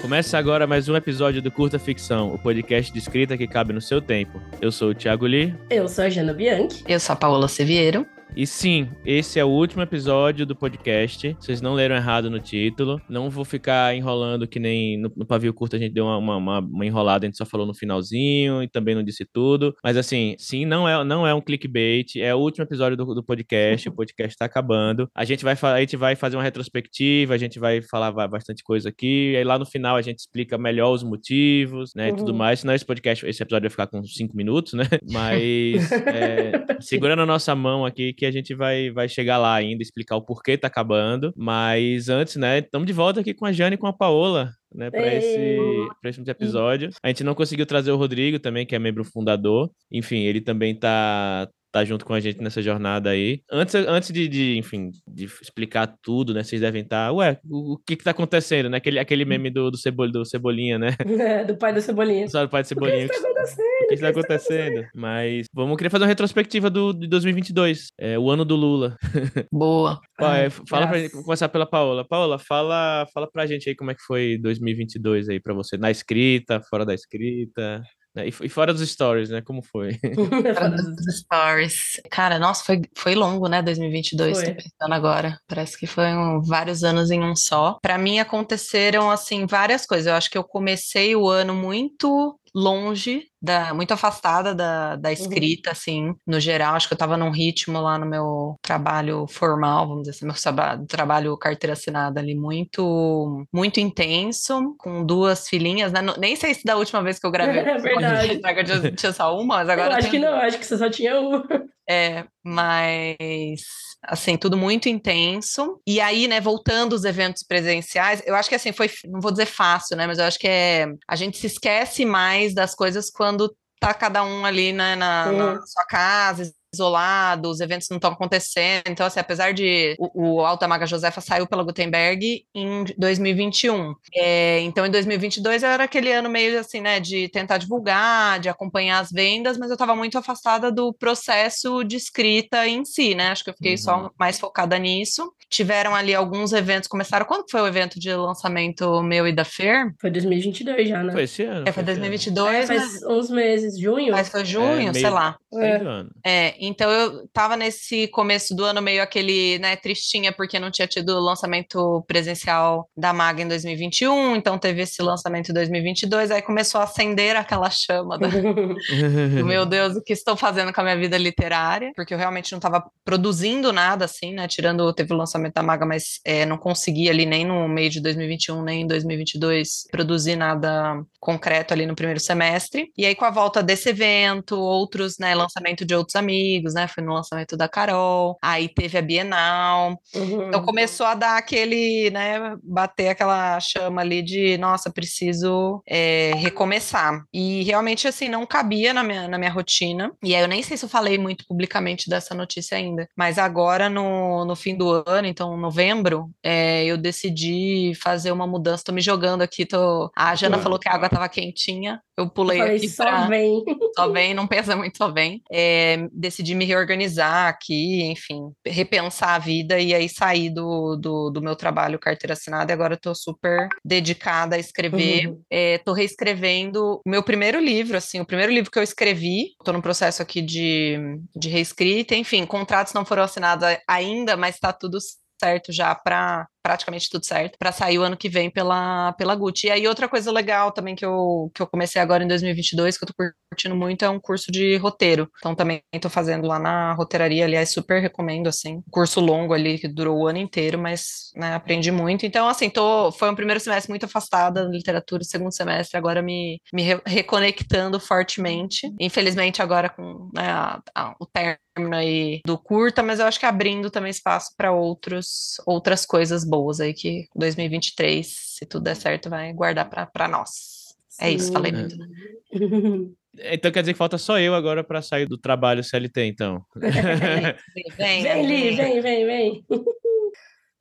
Começa agora mais um episódio do Curta Ficção, o podcast de escrita que cabe no seu tempo. Eu sou o Thiago Lee. Eu sou a Jana Bianchi. Eu sou a Paola Seviero. E sim, esse é o último episódio do podcast. Vocês não leram errado no título. Não vou ficar enrolando que nem no, no pavio curto a gente deu uma, uma, uma, enrolada, a gente só falou no finalzinho e também não disse tudo. Mas assim, sim, não é, não é um clickbait. É o último episódio do, do podcast. O podcast tá acabando. A gente, vai, a gente vai fazer uma retrospectiva, a gente vai falar bastante coisa aqui. E aí lá no final a gente explica melhor os motivos, né? Uhum. E tudo uhum. mais. Senão esse podcast, esse episódio vai ficar com cinco minutos, né? Mas é, segurando a nossa mão aqui que a gente vai, vai chegar lá ainda, explicar o porquê tá acabando. Mas antes, né, estamos de volta aqui com a Jane e com a Paola. Né, para esse, esse episódio. A gente não conseguiu trazer o Rodrigo também, que é membro fundador. Enfim, ele também tá, tá junto com a gente nessa jornada aí. Antes, antes de, de enfim, de explicar tudo, né? Vocês devem estar, tá, ué, o, o, que que tá acontecendo, né? Aquele, aquele meme do, do, Cebol, do Cebolinha, né? É, do pai do Cebolinha. Só do pai do Cebolinha. O que está acontecendo? O que está acontecendo? Mas vamos querer fazer uma retrospectiva do, de 2022, é, o ano do Lula. Boa. Pai, fala pra gente, começar pela Paola. Paola, fala, fala pra gente aí como é que foi 2022 aí pra você, na escrita, fora da escrita. Né? E, fora dos stories, né? Como foi? fora dos stories. Cara, nossa, foi, foi longo, né? 2022, foi. tô pensando agora. Parece que foi um, vários anos em um só. Para mim aconteceram, assim, várias coisas. Eu acho que eu comecei o ano muito longe, da, muito afastada da, da uhum. escrita, uhum. assim, no geral. Acho que eu estava num ritmo lá no meu trabalho formal, vamos dizer assim, meu trabalho, trabalho carteira assinada ali, muito, muito intenso, com duas filhinhas, né? Nem sei se da última vez que eu gravei. É verdade. Eu tinha só uma, mas agora. Eu acho que não, acho que você só tinha uma. É, mas assim, tudo muito intenso. E aí, né, voltando os eventos presenciais, eu acho que assim, foi, não vou dizer fácil, né, mas eu acho que é, a gente se esquece mais das coisas quando tá cada um ali né, na, na sua casa, isolado, os eventos não estão acontecendo. Então, assim, apesar de o, o Alta Maga Josefa saiu pela Gutenberg em 2021. É, então, em 2022 era aquele ano meio assim, né, de tentar divulgar, de acompanhar as vendas, mas eu estava muito afastada do processo de escrita em si, né? Acho que eu fiquei uhum. só mais focada nisso. Tiveram ali alguns eventos, começaram. Quando foi o evento de lançamento meu e da Fer? Foi 2022 já, né? Foi esse ano. É, foi 2022. É, faz né? uns meses, junho. Mas foi junho, é, meio... sei lá. É. é. Então eu tava nesse começo do ano meio aquele, né, tristinha, porque não tinha tido o lançamento presencial da Maga em 2021, então teve esse lançamento em 2022, aí começou a acender aquela chama do, do meu Deus, o que estou fazendo com a minha vida literária, porque eu realmente não estava produzindo nada assim, né, tirando, teve o lançamento da Maga, mas é, não consegui ali nem no meio de 2021, nem em 2022 produzir nada concreto ali no primeiro semestre, e aí com a volta desse evento, outros, né, lançamento de outros amigos, né, foi no lançamento da Carol, aí teve a Bienal. Uhum. Então começou a dar aquele, né, bater aquela chama ali de, nossa, preciso é, recomeçar. E realmente, assim, não cabia na minha, na minha rotina. E aí eu nem sei se eu falei muito publicamente dessa notícia ainda, mas agora no, no fim do ano, então novembro, é, eu decidi fazer uma mudança. Tô me jogando aqui, tô... a Jana uhum. falou que a água tava quentinha, eu pulei eu falei, aqui só pra... vem. Só vem, não pensa muito, só vem. É, decidi me reorganizar aqui, enfim, repensar a vida e aí sair do, do, do meu trabalho carteira assinada e agora estou super dedicada a escrever. Uhum. Estou é, reescrevendo o meu primeiro livro, assim, o primeiro livro que eu escrevi. Estou no processo aqui de, de reescrita, enfim, contratos não foram assinados ainda, mas está tudo certo já para praticamente tudo certo, para sair o ano que vem pela, pela Gucci. E aí, outra coisa legal também que eu, que eu comecei agora em 2022, que eu tô curtindo muito, é um curso de roteiro. Então, também tô fazendo lá na roteiraria, aliás, super recomendo, assim. Curso longo ali, que durou o ano inteiro, mas, né, aprendi muito. Então, assim, tô, foi um primeiro semestre muito afastada da literatura, segundo semestre, agora me, me re reconectando fortemente. Infelizmente, agora com né, a, a, o término aí do curta, mas eu acho que abrindo também espaço para outros outras coisas boas aí que 2023, se tudo der certo, vai guardar para nós. Sim. É isso, falei muito. Né? Então quer dizer que falta só eu agora para sair do trabalho CLT, então. vem, vem, vem, vem, vem, vem.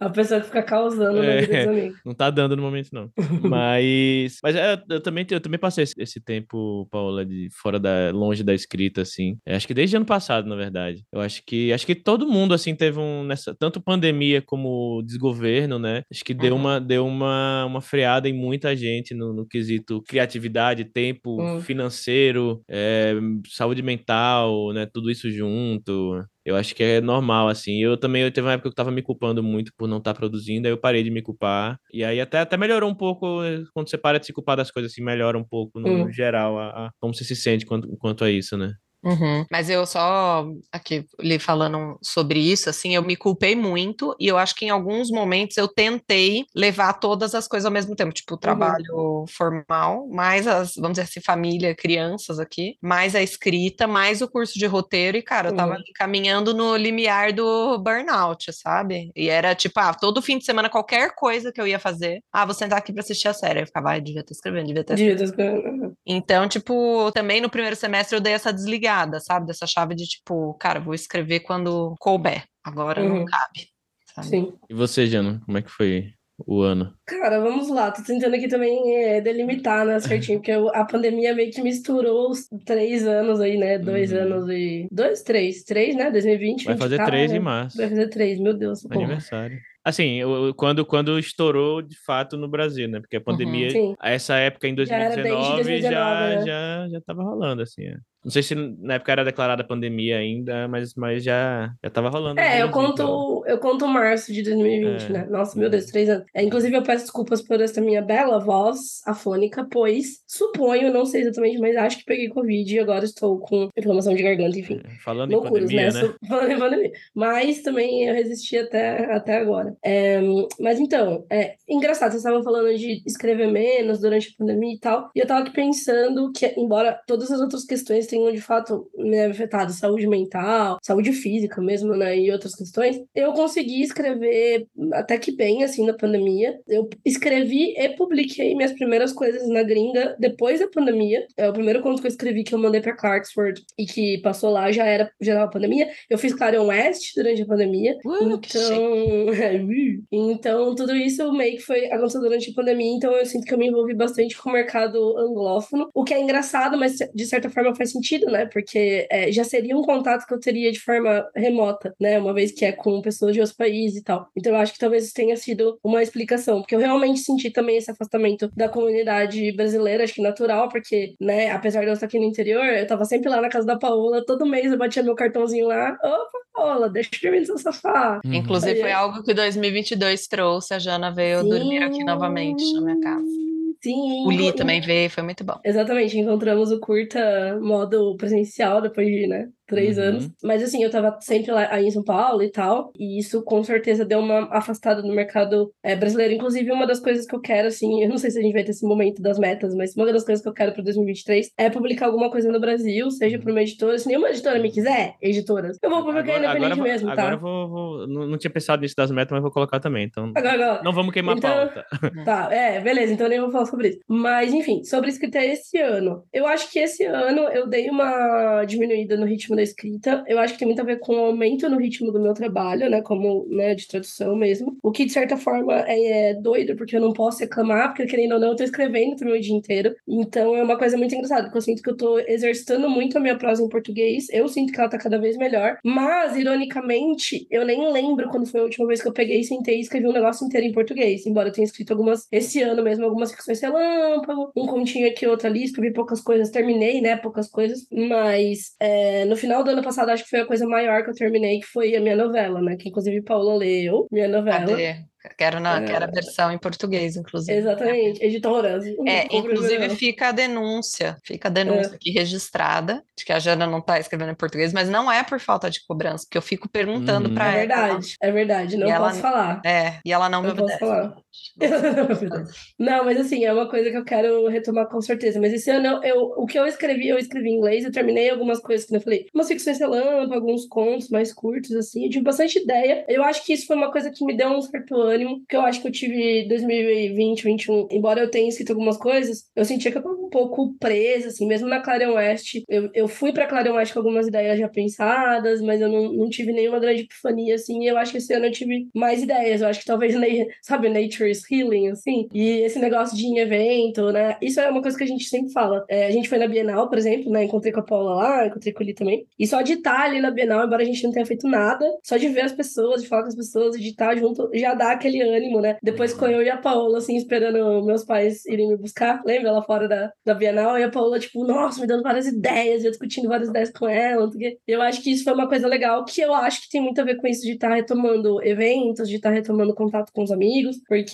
A pessoa que fica causando na É. vida dos amigos. Não tá dando no momento, não. Mas. Mas é, eu, também, eu também passei esse, esse tempo, Paula, de fora da. longe da escrita, assim. Acho que desde ano passado, na verdade. Eu acho que. Acho que todo mundo, assim, teve um. Nessa, tanto pandemia como desgoverno, né? Acho que deu, Uhum. uma, deu uma, uma freada em muita gente no, no quesito criatividade, tempo Hum. financeiro, é, saúde mental, né? Tudo isso junto. Eu acho que é normal, assim. Eu também, eu teve uma época que eu tava me culpando muito por não estar produzindo, aí eu parei de me culpar. E aí até, até melhorou um pouco, eh, quando você para de se culpar das coisas, assim, melhora um pouco no, no Hum. geral, a, a- como você se sente quanto, quanto a isso, né? Uhum. Mas eu só aqui lhe falando sobre isso, assim, eu me culpei muito e eu acho que em alguns momentos eu tentei levar todas as coisas ao mesmo tempo, tipo o trabalho formal, mais as, vamos dizer assim, família, crianças aqui, mais a escrita, mais o curso de roteiro e, cara, eu tava Uhum. caminhando no limiar do burnout, sabe? E era tipo, ah, todo fim de semana qualquer coisa que eu ia fazer, ah, vou sentar aqui pra assistir a série, eu ficava, ah, devia estar escrevendo, devia estar Devia ter escolhido. então, tipo, também no primeiro semestre eu dei essa desligada, sabe? Dessa chave de tipo, cara, vou escrever quando couber. Agora não Uhum. cabe. sabe? Sim. E você, Jana, como é que foi o ano? Cara, vamos lá. Tô tentando aqui também é, delimitar, né, certinho, porque eu- a pandemia meio que misturou os três anos aí, né? Dois Uhum. anos e. Dois, três. Três, né? 2020. Vai 20, fazer três em cara, março, Vai fazer três, meu Deus. aniversário. Assim, eu- quando, quando estourou de fato no Brasil, né? Porque a pandemia, Sim. a essa época em Já era desde 2019, 2019, já, né? já, já tava rolando, assim. é. Não sei se na época era declarada pandemia ainda, mas, mas já, já tava rolando. É, eu Brasil, então. conto, eu conto março de 2020, É. né? Nossa, meu Deus, três anos. É, inclusive, eu peço desculpas por essa minha bela voz afônica, pois suponho, não sei exatamente, mas acho que peguei Covid e agora estou com inflamação de garganta, enfim. É, Falando Loucuras, em pandemia, né? né? Falando em pandemia. Mas também eu resisti até, até agora. É, mas então, é engraçado, vocês estavam falando de escrever menos durante a pandemia e tal. E eu tava aqui pensando que, embora todas as outras questões tenham de fato me afetado, saúde mental, saúde física mesmo, né? E outras questões, eu consegui escrever até que bem, assim, na pandemia. Eu escrevi e publiquei minhas primeiras coisas na gringa depois da pandemia. É o primeiro conto que eu escrevi que eu mandei pra Clarksford e que passou lá já era já tava pandemia. Eu fiz Clarion West durante a pandemia. Então, é, então, tudo isso meio que foi aconteceu durante a pandemia, então eu sinto que eu me envolvi bastante com o mercado anglófono, o que é engraçado, mas de certa forma faz sentido, né? Porque é, já seria um contato que eu teria de forma remota, né? Uma vez que é com pessoas de outros países e tal. Então, eu acho que talvez tenha sido uma explicação, porque eu realmente senti também esse afastamento da comunidade brasileira, acho que natural, porque, né, apesar de eu estar aqui no interior, eu tava sempre lá na casa da Paola, todo mês eu batia meu cartãozinho lá, opa, Paola, deixa eu dormir no seu sofá. Uhum. Inclusive, foi algo que 2022 trouxe. A Jana veio dormir aqui novamente na minha casa. Sim. O Li também veio, foi muito bom. Exatamente, encontramos o curta modo presencial depois de, né, três Uhum. anos. Mas assim, eu tava sempre lá aí em São Paulo e tal, e isso com certeza deu uma afastada no mercado é, brasileiro. Inclusive, uma das coisas que eu quero, assim, eu não sei se a gente vai ter esse momento das metas, mas uma das coisas que eu quero para 2023 é publicar alguma coisa no Brasil, seja Uhum. por uma editora. Se nenhuma editora me quiser, editoras, eu vou publicar independente vou- mesmo, agora tá? eu vou, vou- não, não tinha pensado nisso das metas, mas vou colocar também. Então, Agora, agora. não vamos queimar Então- a pauta. Tá, é, beleza, então eu nem vou falar sobre isso. Mas, enfim, sobre escrita esse ano. Eu acho que esse ano eu dei uma diminuída no ritmo da escrita. Eu acho que tem muito a ver com o aumento no ritmo do meu trabalho, né? Como, né, de tradução mesmo. O que, de certa forma, é, é doido, porque eu não posso reclamar, porque, querendo ou não, eu tô escrevendo também o dia inteiro. Então, é uma coisa muito engraçada, porque eu sinto que eu tô exercitando muito a minha prosa em português. Eu sinto que ela tá cada vez melhor. Mas, ironicamente, eu nem lembro quando foi a última vez que eu peguei, sentei e escrevi um negócio inteiro em português. Embora eu tenha escrito algumas, esse ano mesmo, algumas ficções relâmpago, um continho aqui, outro ali, escrevi poucas coisas, terminei, né, poucas coisas. Mas, é, no final do ano passado, acho que foi a coisa maior que eu terminei, que foi a minha novela, né? Que, inclusive, Paula leu, minha novela. Cadê? Quero, na, É. quero a versão em português, inclusive. Exatamente, editoras. É, inclusive fica a denúncia, fica a denúncia aqui registrada de que a Jana não tá escrevendo em português, mas não é por falta de cobrança, porque eu fico perguntando Uhum. pra É ela. verdade, é verdade, não E ela- posso falar. É, e ela não me Não posso obedece. falar. Não, mas assim, é uma coisa que eu quero retomar com certeza. Mas esse ano, eu, eu, o que eu escrevi, eu escrevi em inglês, eu terminei algumas coisas que eu falei, umas ficções relâmpago, alguns contos mais curtos, assim, eu tive bastante ideia. Eu acho que isso foi uma coisa que me deu um certo ânimo, que eu acho que eu tive 2020, 2021, embora eu tenha escrito algumas coisas, eu sentia que eu tava um pouco presa, assim, mesmo na Clarion West. Eu, eu fui pra Clarion West com algumas ideias já pensadas, mas eu não, não tive nenhuma grande epifania, assim, e eu acho que esse ano eu tive mais ideias. Eu acho que talvez, sabe, Nature's Healing, assim, e esse negócio de em evento, né? Isso é uma coisa que a gente sempre fala. É, a gente foi na Bienal, por exemplo, né? Encontrei com a Paula lá, encontrei com ele também. E só de estar ali na Bienal, embora a gente não tenha feito nada, só de ver as pessoas, de falar com as pessoas, de estar junto, já dá aquele ânimo, né? Depois com eu e a Paola, assim, esperando meus pais irem me buscar, lembra lá fora da, da Bienal? E a Paola, tipo, nossa, me dando várias ideias, eu discutindo várias ideias com ela. Eu acho que isso foi uma coisa legal, que eu acho que tem muito a ver com isso de estar retomando eventos, de estar retomando contato com os amigos, porque,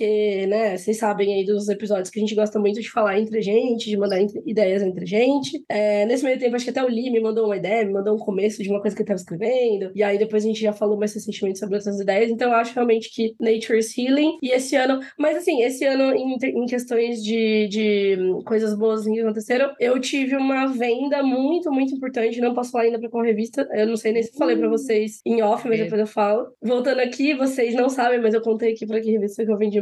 né, vocês sabem aí dos episódios que a gente gosta muito de falar entre gente, de mandar entre, ideias entre gente. É, nesse meio tempo, acho que até o Lee me mandou uma ideia, me mandou um começo de uma coisa que ele estava escrevendo, e aí depois a gente já falou mais recentemente sobre essas ideias, então eu acho realmente que Nature's Healing, e esse ano, mas assim, esse ano em, em questões de, de coisas boas que aconteceram, eu tive uma venda muito, muito importante, não posso falar ainda pra com a revista, eu não sei nem se falei pra vocês em off, mas é. depois eu falo. Voltando aqui, vocês não sabem, mas eu contei aqui pra que revista que eu vendi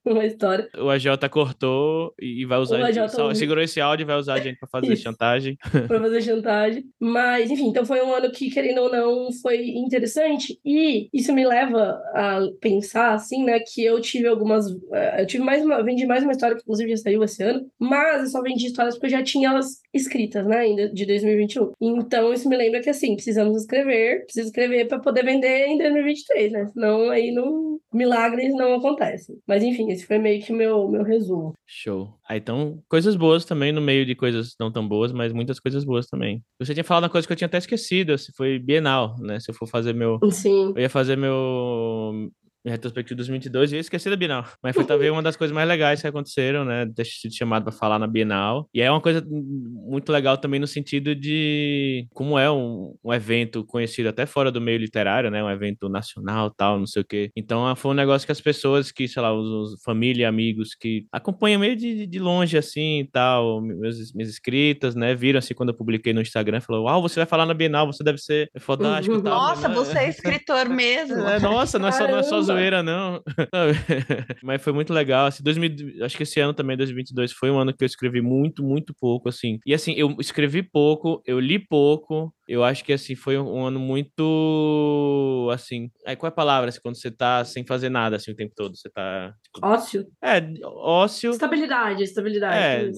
uma, história. O AJ cortou e vai usar. AJ só, segurou esse áudio e vai usar a gente pra fazer chantagem. pra fazer chantagem. Mas, enfim, então foi um ano que, querendo ou não, foi interessante. E isso me leva a pensar, assim, né, que eu tive algumas. Eh, eu tive mais uma. Vendi mais uma história que, inclusive, já saiu esse ano. Mas eu só vendi histórias porque eu já tinha elas escritas, né, ainda de 2021. Então, isso me lembra que, assim, precisamos escrever, preciso escrever para poder vender em 2023, né? Senão aí não. Milagres não acontecem. Mas, enfim, esse foi meio que meu, meu resumo. Show. Ah, então, coisas boas também no meio de coisas não tão boas, mas muitas coisas boas também. Você tinha falado uma coisa que eu tinha até esquecido, se foi Bienal, né? Se eu for fazer meu. Sim. Eu ia fazer meu em retrospectiva de 2022 e eu esqueci da Bienal. Mas foi talvez uma das coisas mais legais que aconteceram, né? Ter sido chamado para falar na Bienal. E é uma coisa muito legal também no sentido de como é um, um, evento conhecido até fora do meio literário, né? Um evento nacional, tal, não sei o quê. Então ah, foi um negócio que as pessoas que, sei lá, os, os família, amigos que acompanham meio de, de longe assim e tal, meus, minhas escritas, né? Viram assim quando eu publiquei no Instagram, falou: Uau, você vai falar na Bienal, você deve ser fodástico tal. Nossa, você é escritor mesmo. É, nossa, não é só, não é só zoeira, não. Mas foi muito legal. Assim, 2000, acho que esse ano também, 2022, foi um ano que eu escrevi muito, muito pouco, assim. E assim, eu escrevi pouco, eu li pouco, eu acho que assim foi um ano muito assim. Aí qual é a palavra assim, quando você tá sem fazer nada assim o tempo todo? Você tá tipo... ócio. É, ócio. Estabilidade, estabilidade. É,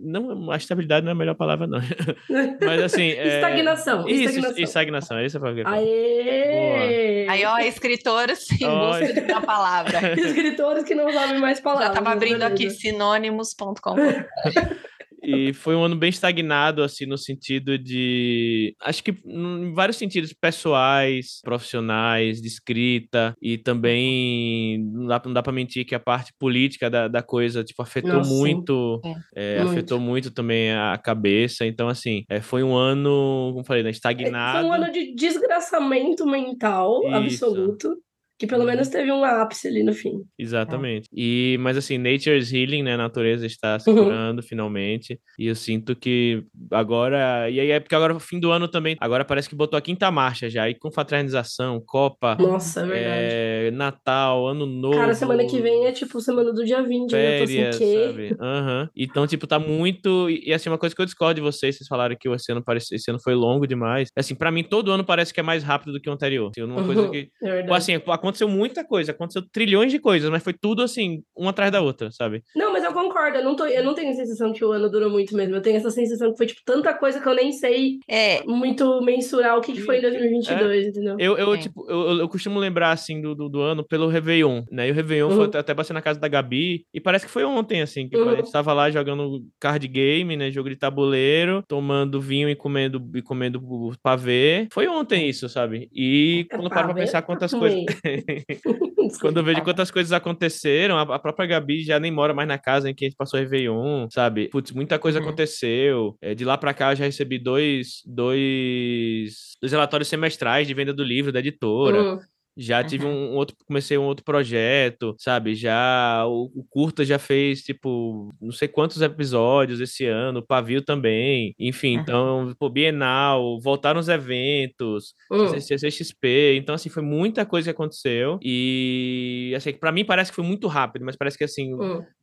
não, a estabilidade não é a melhor palavra não. Mas assim, é... estagnação, Isso, estagnação. estagnação, é isso a palavra. Aê! Aí ó, escritores em busca de uma palavra. escritores que não sabem mais palavras. Já tava abrindo aqui sinônimos.com. E foi um ano bem estagnado, assim, no sentido de. Acho que em vários sentidos, pessoais, profissionais, de escrita, e também não dá, não dá pra mentir que a parte política da, da coisa, tipo, afetou Nossa, muito, é. É, muito. Afetou muito também a cabeça. Então, assim, é, foi um ano, como falei, né, estagnado. Foi um ano de desgraçamento mental Isso. absoluto. Que pelo menos teve um ápice ali no fim. Exatamente. É. E, mas assim, Nature's Healing, né? A natureza está se uhum. curando uhum. finalmente. E eu sinto que agora. E aí é porque agora, fim do ano também. Agora parece que botou a quinta marcha já. E com fraternização, Copa. Nossa, é verdade. É, Natal, Ano Novo. Cara, semana que vem é tipo semana do dia 20. Férias, né? assim, sabe? Uhum. Então, tipo, tá muito. E assim, uma coisa que eu discordo de vocês, vocês falaram que esse ano, parece... esse ano foi longo demais. Assim, para mim, todo ano parece que é mais rápido do que o anterior. Assim, uma coisa que. É verdade. Assim, aconteceu muita coisa, aconteceu trilhões de coisas, mas foi tudo assim, uma atrás da outra, sabe? Não, eu concordo, eu não, tô, eu não tenho a sensação que o ano durou muito mesmo. Eu tenho essa sensação que foi, tipo, tanta coisa que eu nem sei é. muito mensurar o que, que foi em 2022, é. entendeu? Eu, eu é. tipo, eu, eu costumo lembrar, assim, do, do, do, ano pelo Réveillon, né? E o Réveillon uhum. foi até passei na casa da Gabi, e parece que foi ontem, assim, que uhum. a gente tava lá jogando card game, né? Jogo de tabuleiro, tomando vinho e comendo, e comendo pavê. Foi ontem isso, sabe? E é quando eu paro pra pensar quantas coisas. Quando eu vejo quantas coisas aconteceram, a, própria Gabi já nem mora mais na casa em que a gente passou Réveillon, sabe? Putz, muita coisa uhum. aconteceu. É, de lá pra cá eu já recebi dois, dois, dois relatórios semestrais de venda do livro da editora. Uhum Já tive Uhum. um outro, comecei um outro projeto, sabe? Já o, o curta já fez tipo não sei quantos episódios esse ano, o Pavio também. Enfim, Uhum. então, pô, Bienal, voltaram os eventos, Hum. CCXP, então assim foi muita coisa que aconteceu e assim, para mim parece que foi muito rápido, mas parece que assim.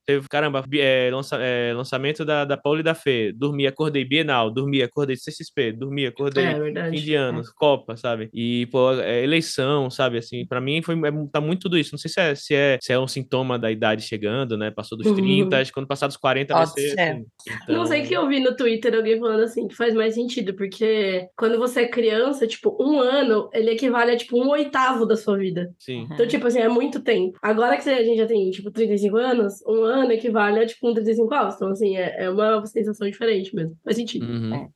Teve, caramba, é, lança- é, lançamento da, da Paula e da Fê. Dormi, acordei Bienal, dormi, acordei CXP, dormi, acordei É fim verdade. de ano, Copa, sabe? E, pô, é, eleição, sabe? Assim, pra mim foi, é, tá muito tudo isso. Não sei se é, se, é, se é um sintoma da idade chegando, né? Passou dos Uhum. 30, acho que quando passar dos 40 vai Pode ser. ser. Assim. Então, Não sei que eu vi no Twitter alguém falando assim, que faz mais sentido, porque quando você é criança, tipo, um ano, ele equivale a, tipo, um oitavo da sua vida. Sim. Uhum. Então, tipo assim, é muito tempo. Agora que a gente já tem, tipo, 35 anos, um ano equivale a, tipo, um 35 anos. Então, assim, é, é uma sensação diferente mesmo. Faz sentido. Uhum. É,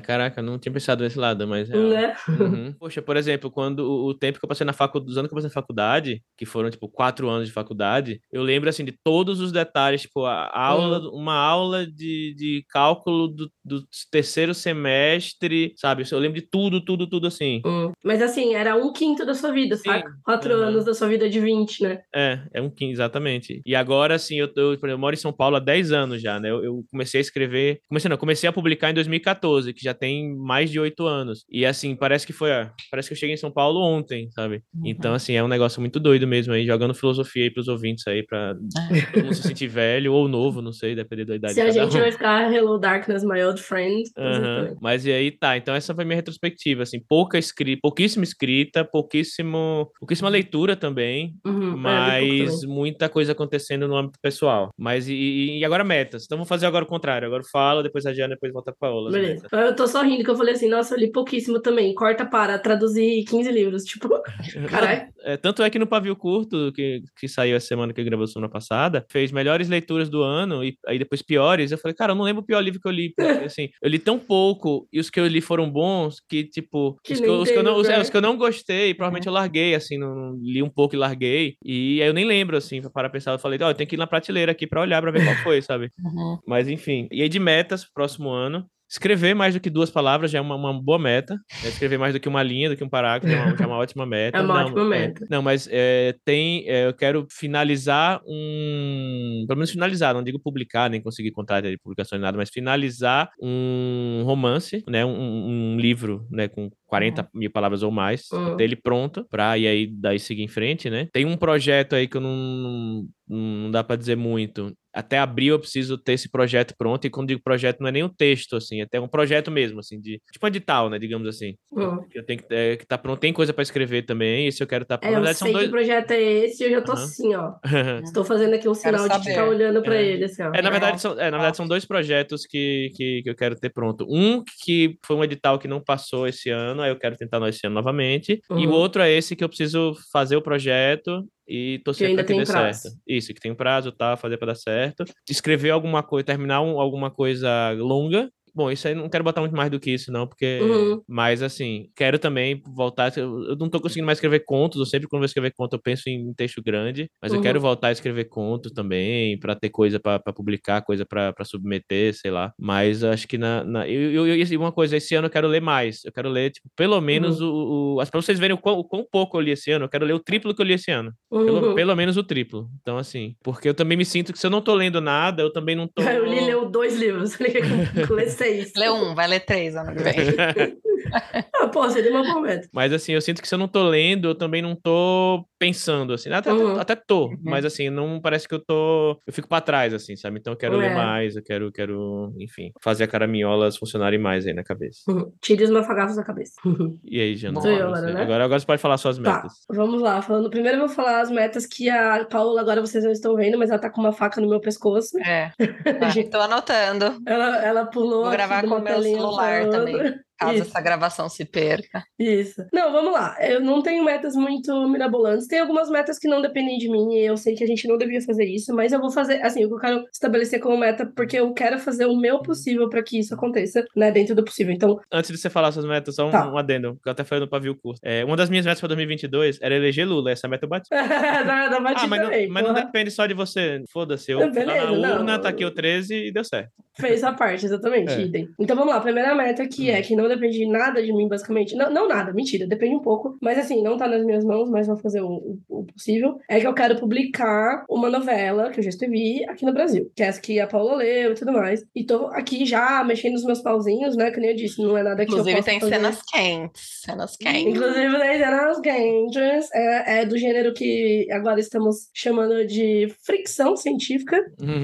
caraca, não tinha pensado nesse lado, mas é. Né? Uhum. Poxa, por exemplo, quando o, tempo que eu passei na faculdade, os anos que eu passei na faculdade, que foram, tipo, quatro anos de faculdade, eu lembro, assim, de todos os detalhes, tipo, a aula, uma aula de, de cálculo do, do terceiro semestre, sabe? Eu lembro de tudo, tudo, tudo, assim. Hum. Mas, assim, era um quinto da sua vida, Sim. saca? Quatro Uhum. anos da sua vida de 20, né? É, é um 15, exatamente. E agora, assim, eu, eu, exemplo, eu moro em São Paulo há 10 anos já, né? Eu, eu comecei a escrever. Comecei, não, comecei a publicar em 2014, que já tem mais de 8 anos. E assim, parece que foi. ah, Parece que eu cheguei em São Paulo ontem, sabe? Uhum. Então, assim, é um negócio muito doido mesmo aí, jogando filosofia aí pros ouvintes aí, pra todo mundo se sentir velho ou novo, não sei, depender da idade Se a gente um. vai ficar Hello Darkness, my old friend. também. Mas e aí tá, então essa foi minha retrospectiva, assim, pouca escrita, pouquíssima escrita, pouquíssimo, pouquíssima leitura também, Uhum. É, mas também. muita coisa acontecendo no âmbito pessoal. Mas e- e, agora metas? Então vou fazer agora o contrário, agora eu falo, depois a Diana, depois volta pra Paola. Beleza. Eu tô só rindo que eu falei assim, nossa, eu li pouquíssimo também. Corta para traduzir 15 livros. Tipo, caralho. É, tanto é que no Pavio Curto, que, que saiu a semana que gravou semana passada, fez melhores leituras do ano e aí depois piores. Eu falei, cara, eu não lembro o pior livro que eu li. Porque, assim, eu li tão pouco e os que eu li foram bons que, tipo, Que os, que eu, os, que eu não, os, é, lugar. os que eu não gostei, provavelmente eu larguei, assim, não, não- li um pouco e larguei. E aí eu nem lembro, assim, pra pensar. Eu falei, ó, eu tenho que ir na prateleira aqui pra olhar, pra ver qual foi, sabe? Uhum. Mas enfim. E aí de metas pro próximo ano. Escrever mais do que duas palavras já é uma, uma boa meta. né? Escrever mais do que uma linha, do que um parágrafo, já é uma, já é uma ótima meta. É uma Não, ótima meta. não, mas é, tem. é, eu quero finalizar um. Pelo menos finalizar, não digo publicar, nem conseguir contrato de publicação nem nada, mas finalizar um romance, né? Um, um livro, né? Com 40 mil palavras ou mais, Uhum. ter ele pronto pra e aí daí seguir em frente, né? Tem um projeto aí que eu não, não dá pra dizer muito. Até abril eu preciso ter esse projeto pronto, e quando digo projeto não é nem o texto, assim, é até um projeto mesmo, assim, de tipo edital, né, digamos assim. Hum. Eu tenho que é, que tá pronto, tem coisa pra escrever também, esse eu quero estar É, Na eu verdade, sei são que dois. projeto é esse e eu já tô Aham. assim, ó. Estou fazendo aqui um sinal de ficar olhando pra É. ele, assim, ó. É, na verdade, Pronto, são, é, na verdade, são dois projetos que, que, que eu quero ter pronto. Um que foi um edital que não passou esse ano, aí eu quero tentar esse ano novamente. E o Uhum. outro é esse que eu preciso fazer o projeto e torcer pra que dê prazo. certo. Isso, que tem prazo, tá? Fazer pra dar certo. Escrever alguma coisa, terminar um- alguma coisa longa. Bom, isso aí não quero botar muito mais do que isso, não, porque. Uhum. Mas, assim, quero também voltar. Eu eu não tô conseguindo mais escrever contos. Eu sempre, quando vou escrever conto, eu penso em texto grande. Mas eu Uhum. quero voltar a escrever contos também, pra ter coisa pra pra publicar, coisa pra pra submeter, sei lá. Mas eu acho que na. na eu, eu, eu- e uma coisa, esse ano eu quero ler mais. Eu quero ler, tipo, pelo menos Uhum. o. o pra vocês verem o quão, o quão pouco eu li esse ano, eu quero ler o triplo que eu li esse ano. Pelo, Uhum. pelo menos o triplo. Então, assim, porque eu também me sinto que se eu não tô lendo nada, eu também não tô. Eu li leu dois livros, eu li seis. Lê um, vai ler três ano que vem. Ah, pô, seria uma boa meta. Mas assim, eu sinto que se eu não tô lendo, eu também não tô pensando, assim. Até, Uhum. até, tô, Uhum. mas assim, não parece que eu tô. Eu fico pra trás, assim, sabe? Então eu quero ler É. mais, eu quero, quero, enfim, fazer a caraminholas funcionarem mais aí na cabeça. Uhum. Tire os mafagafos da cabeça. E aí, Jana? Eu você? agora, né? agora, agora você pode falar suas Tá, metas. vamos lá. Falando, primeiro eu vou falar as metas que a Paula, agora vocês não estão vendo, mas ela tá com uma faca no meu pescoço. É, tá, tô anotando. Ela, ela pulou Vou gravar com o meu celular também. Caso Isso. essa gravação se perca. Isso. Não, vamos lá. Eu não tenho metas muito mirabolantes. Tem algumas metas que não dependem de mim e eu sei que a gente não devia fazer isso, mas eu vou fazer, assim, o que eu quero estabelecer como meta, porque eu quero fazer o meu possível para que isso aconteça, né, dentro do possível. Então, Antes de você falar suas metas, só um, Tá. um adendo, que eu até falei no pavio curto. É, uma das minhas metas para 2022 era eleger Lula, essa meta eu bati. da, da Bati Ah, mas, também, não, mas não depende só de você. Foda-se, eu É, beleza, na não. urna, tá aqui o 13 e deu certo. Fez a parte, exatamente, É. idem. Então vamos lá, a primeira meta que é, Hum. que não não depende nada de mim, basicamente. Não, não nada, mentira, depende um pouco. Mas assim, não tá nas minhas mãos, mas vou fazer o, o, o possível. É que eu quero publicar uma novela que eu já escrevi aqui no Brasil, que é essa que a Paula leu e tudo mais. E tô aqui já mexendo nos meus pauzinhos, né? Que nem eu disse, não é nada que Inclusive, eu possa tem fazer. cenas quentes. Cenas quentes. Inclusive, tem cenas quentes. É, é do gênero que agora estamos chamando de fricção científica.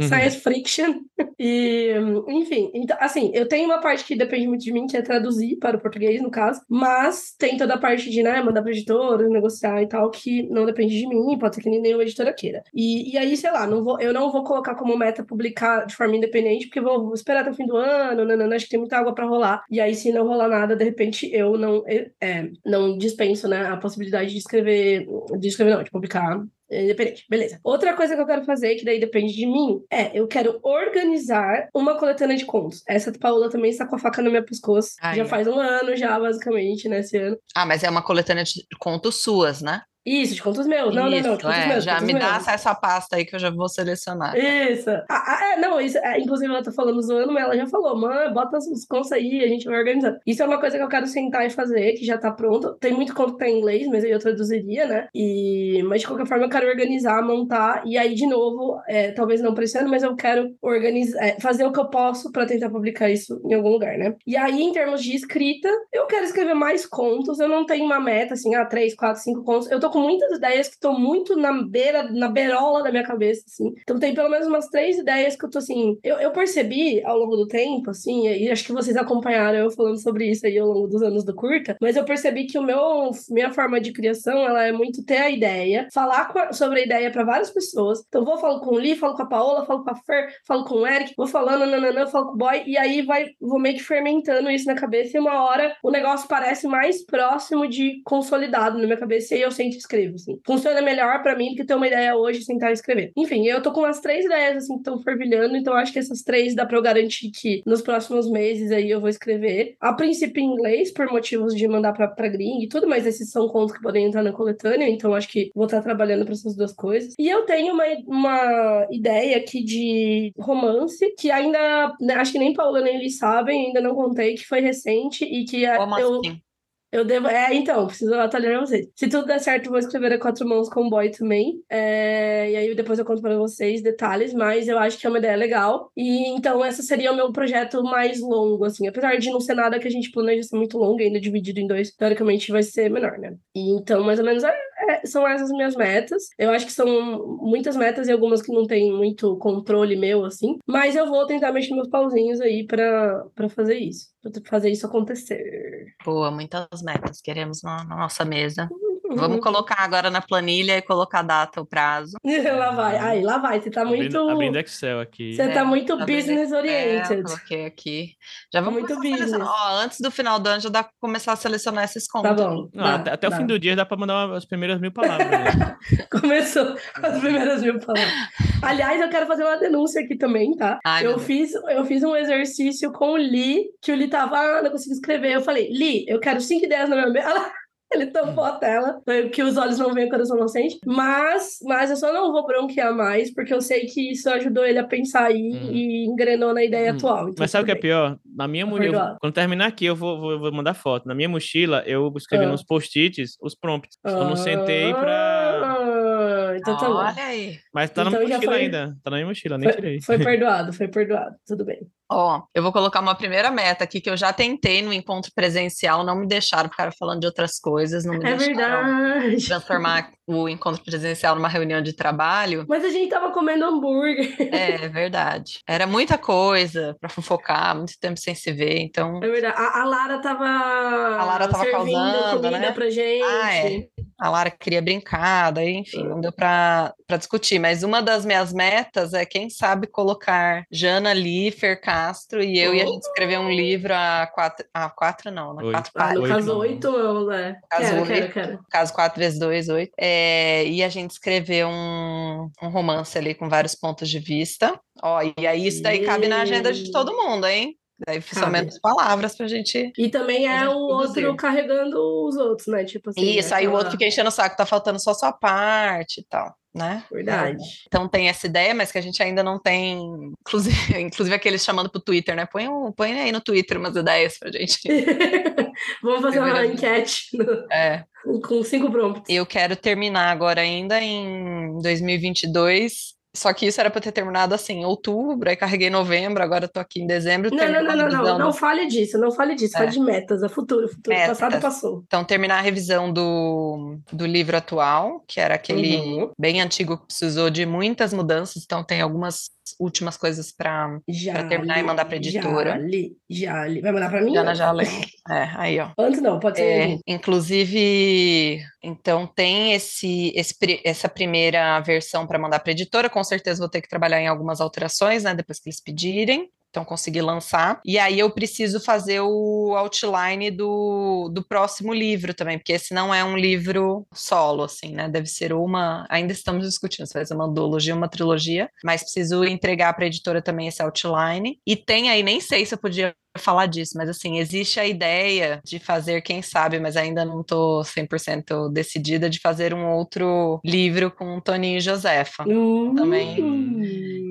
Science friction. E, enfim, então, assim, eu tenho uma parte que depende muito de mim, que é traduzir para o português, no caso, mas tem toda a parte de, né, mandar para editora, negociar e tal, que não depende de mim, pode ser que nenhuma editora queira. E, e aí, sei lá, não vou, eu não vou colocar como meta publicar de forma independente, porque vou, vou esperar até o fim do ano, não, acho que tem muita água para rolar. E aí, se não rolar nada, de repente, eu não, é, não dispenso, né, a possibilidade de escrever, de escrever não, de publicar Independente, beleza. Outra coisa que eu quero fazer, que daí depende de mim, é eu quero organizar uma coletânea de contos. Essa Paula também está com a faca no meu pescoço. Ai, já é. faz um ano, já, basicamente, nesse ano. Ah, mas é uma coletânea de contos suas, né? Isso, de contos meus. Não, não, não, de Isso, contos é, meus. já contos me dá meus. acesso à pasta aí que eu já vou selecionar. Isso. Ah, ah, é, não, isso, é, inclusive ela tá falando zoando, mas ela já falou, mãe, bota os contos aí, a gente vai organizando. Isso é uma coisa que eu quero sentar e fazer, que já tá pronto. Tem muito conto que tá em inglês, mas aí eu traduziria, né? E, mas de qualquer forma eu quero organizar, montar, e aí, de novo, é, talvez não pra esse ano, mas eu quero organizar, é, fazer o que eu posso pra tentar publicar isso em algum lugar, né? E aí, em termos de escrita, eu quero escrever mais contos, eu não tenho uma meta, assim, ah, três, quatro, cinco contos. Eu tô com muitas ideias que estão muito na beira, na beirola da minha cabeça, assim. Então tem pelo menos umas três ideias que eu tô assim. Eu, eu percebi ao longo do tempo, assim, e acho que vocês acompanharam eu falando sobre isso aí ao longo dos anos do curta, mas eu percebi que o meu minha forma de criação, ela é muito ter a ideia, falar a- sobre a ideia para várias pessoas. Então vou falo com o Lee, falo com a Paola, falo com a Fer, falo com o Eric, vou falando, nananã, falo com o boy, e aí vai, vou meio que fermentando isso na cabeça, e uma hora o negócio parece mais próximo de consolidado na minha cabeça, e aí eu sento e escrevo, assim. Funciona melhor pra mim do que ter uma ideia hoje e sentar e escrever. Enfim, eu tô com umas três ideias, assim, que estão fervilhando, então acho que essas três dá pra eu garantir que nos próximos meses aí eu vou escrever. A princípio em inglês, por motivos de mandar pra, pra gringa e tudo, mas esses são contos que podem entrar na coletânea, então acho que vou estar trabalhando pra essas duas coisas. E eu tenho uma, uma ideia aqui de romance, que ainda, né, acho que nem Paula nem eles sabem, ainda não contei, que foi recente e que a- eu, assim? Eu devo. É, então, preciso atualizar vocês. Se tudo der certo, vou escrever a quatro mãos com o boy também. É, e aí depois eu conto pra vocês detalhes, mas eu acho que é uma ideia legal. E então, esse seria o meu projeto mais longo, assim. Apesar de não ser nada que a gente planeja ser muito longo, ainda dividido em dois, teoricamente vai ser menor, né? E então, mais ou menos, é, é, são essas minhas metas. Eu acho que são muitas metas e algumas que não tem muito controle meu, assim. Mas eu vou tentar mexer meus pauzinhos aí pra fazer isso. Fazer isso acontecer. Boa, muitas metas queremos na, na nossa mesa. Uhum. Vamos colocar agora na planilha e colocar a data, o prazo. lá vai, aí, lá vai. Você tá muito. Abrindo, abrindo Excel aqui. Você É, tá muito tá bem- business É, oriented. coloquei aqui. Já vamos Muito business. Ó, antes do final do ano já dá pra começar a selecionar esses contos. Tá bom. Não, dá, até, até dá. o fim do dia dá pra mandar uma- as primeiras mil palavras. né? Começou as primeiras mil palavras. Aliás, eu quero fazer uma denúncia aqui também, tá? Ai, eu, Deus. fiz, eu fiz um exercício com o Lee, que o Lee tava, ah, não consigo escrever. Eu falei, Lee, eu quero cinco ideias na minha mesa. Ele tampou a tela, que os olhos não veem o coração não sente. Mas, mas eu só não vou bronquear mais, porque eu sei que isso ajudou ele a pensar aí Hum. e engrenou na ideia Hum. atual. então Mas sabe o que é pior? Na minha Tá mochila, quando terminar aqui, eu vou, vou, vou mandar foto. Na minha mochila, eu escrevi Ah. nos post-its os prompts. Só não sentei pra. Ah, então tá bom. Olha aí. Mas tá na Então minha já mochila foi- ainda. Tá na minha mochila, nem tirei. Foi, foi perdoado, foi perdoado. Tudo bem. Ó, eu vou colocar uma primeira meta aqui que eu já tentei no encontro presencial, não me deixaram ficar falando de outras coisas, não me É deixaram verdade. transformar o encontro presencial numa reunião de trabalho. Mas a gente tava comendo hambúrguer. É verdade. Era muita coisa para fofocar, muito tempo sem se ver, então É verdade. A, a Lara tava. A Lara tava causando, comida né? pra gente. Ah, é. a Lara queria brincar, daí, enfim, não deu para discutir. Mas uma das minhas metas é, quem sabe, colocar Jana Lee, Fer Castro e eu e a gente escrever um livro a quatro. A quatro não, né? Oito. Quatro Ah, páginas. no Oito, caso, oito não, né? Caso Quero, oito. quero, quero. caso 4 vezes 2, 8. É, e a gente escreveu um, um romance ali com vários pontos de vista. Ó, e aí isso daí cabe na agenda de todo mundo, hein? Daí são Cabe. menos palavras pra gente. E também é o produzir. outro carregando os outros, né? Tipo assim. Isso, aí o outro fica enchendo o saco, tá faltando só sua parte e tal. Né? Verdade. Então tem essa ideia, mas que a gente ainda não tem, inclusive, inclusive aqueles chamando pro Twitter, né? Põe, um, põe aí no Twitter umas ideias pra gente. Vamos fazer uma enquete no- É, com cinco prompts. eu quero terminar agora ainda em 2022. Só que isso era para ter terminado assim, em outubro, aí carreguei novembro, agora tô aqui em dezembro. Não, não, não, a não, não, não fale disso, não fale disso, É. fale de metas, é futuro, futuro, Metas. passado passou. Então, terminar a revisão do, do livro atual, que era aquele Uhum. bem antigo que precisou de muitas mudanças, então tem algumas últimas coisas para terminar e li, mandar pra editora. Já li, já li. Vai mandar pra mim? Jana já leu. É, aí, ó. Antes não, pode ser. É, inclusive, então tem esse, esse essa primeira versão para mandar para editora. Com certeza vou ter que trabalhar em algumas alterações, né? Depois que eles pedirem. Então, consegui lançar. E aí eu preciso fazer o outline do, do próximo livro também, porque esse não é um livro solo, assim, né? Deve ser uma. Ainda estamos discutindo se vai ser uma duologia ou uma trilogia, mas preciso entregar para a editora também esse outline. E tem aí, nem sei se eu podia falar disso, mas assim, existe a ideia de fazer, quem sabe, mas ainda não tô 100% decidida, de fazer um outro livro com Toninho e Josefa. Hum. também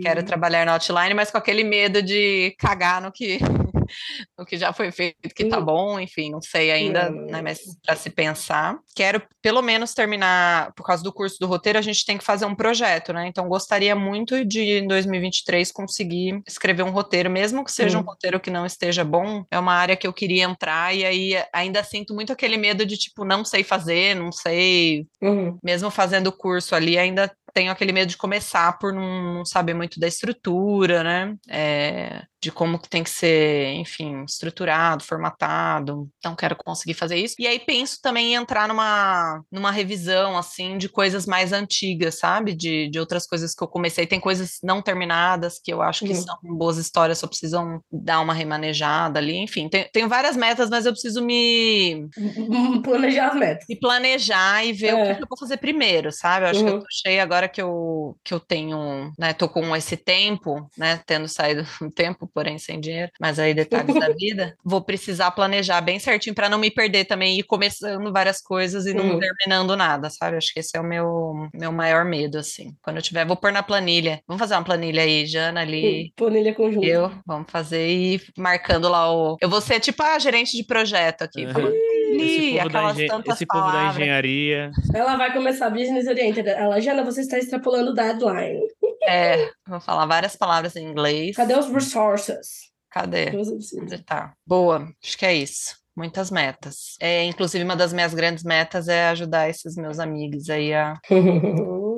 Quero trabalhar no outline, mas com aquele medo de cagar no que, no que já foi feito, que tá bom, enfim, não sei ainda, né, mas para se pensar. Quero pelo menos terminar, por causa do curso do roteiro, a gente tem que fazer um projeto, né? Então gostaria muito de em 2023 conseguir escrever um roteiro, mesmo que seja um roteiro que não esteja bom, é uma área que eu queria entrar e aí ainda sinto muito aquele medo de tipo não sei fazer, não sei Uhum. mesmo fazendo o curso ali, ainda tenho aquele medo de começar por não, saber muito da estrutura, né? É, de como que tem que ser, enfim, estruturado, formatado. Então, quero conseguir fazer isso. E aí penso também em entrar numa, numa revisão, assim, de coisas mais antigas, sabe? De, de outras coisas que eu comecei. Tem coisas não terminadas que eu acho que Uhum. são boas histórias, só precisam dar uma remanejada ali. Enfim, tem- tenho várias metas, mas eu preciso me, Planejar as metas. e planejar e ver o que É. eu vou fazer primeiro, sabe? Eu acho que eu Uhum. tô cheia agora que eu, que eu tenho, né? Tô com esse tempo, né? Tendo saído um tempo, porém sem dinheiro, mas aí detalhes da vida. Vou precisar planejar bem certinho para não me perder também e ir começando várias coisas e não Uhum. terminando nada, sabe? Acho que esse é o meu, meu maior medo, assim. Quando eu tiver, vou pôr na planilha. Vamos fazer uma planilha aí, Jana, ali. Planilha conjunta. Eu, vamos fazer e ir marcando lá o. Eu vou ser tipo a gerente de projeto aqui, Uhum. Esse "Ih, povo, da, esse povo da engenharia. Ela vai começar business oriented. Ela, Jana, você está extrapolando o deadline. É, vou falar várias palavras em inglês. Cadê os resources? Cadê? Onde tá? Boa, acho que é isso. Muitas metas. É, inclusive, uma das minhas grandes metas é ajudar esses meus amigos aí a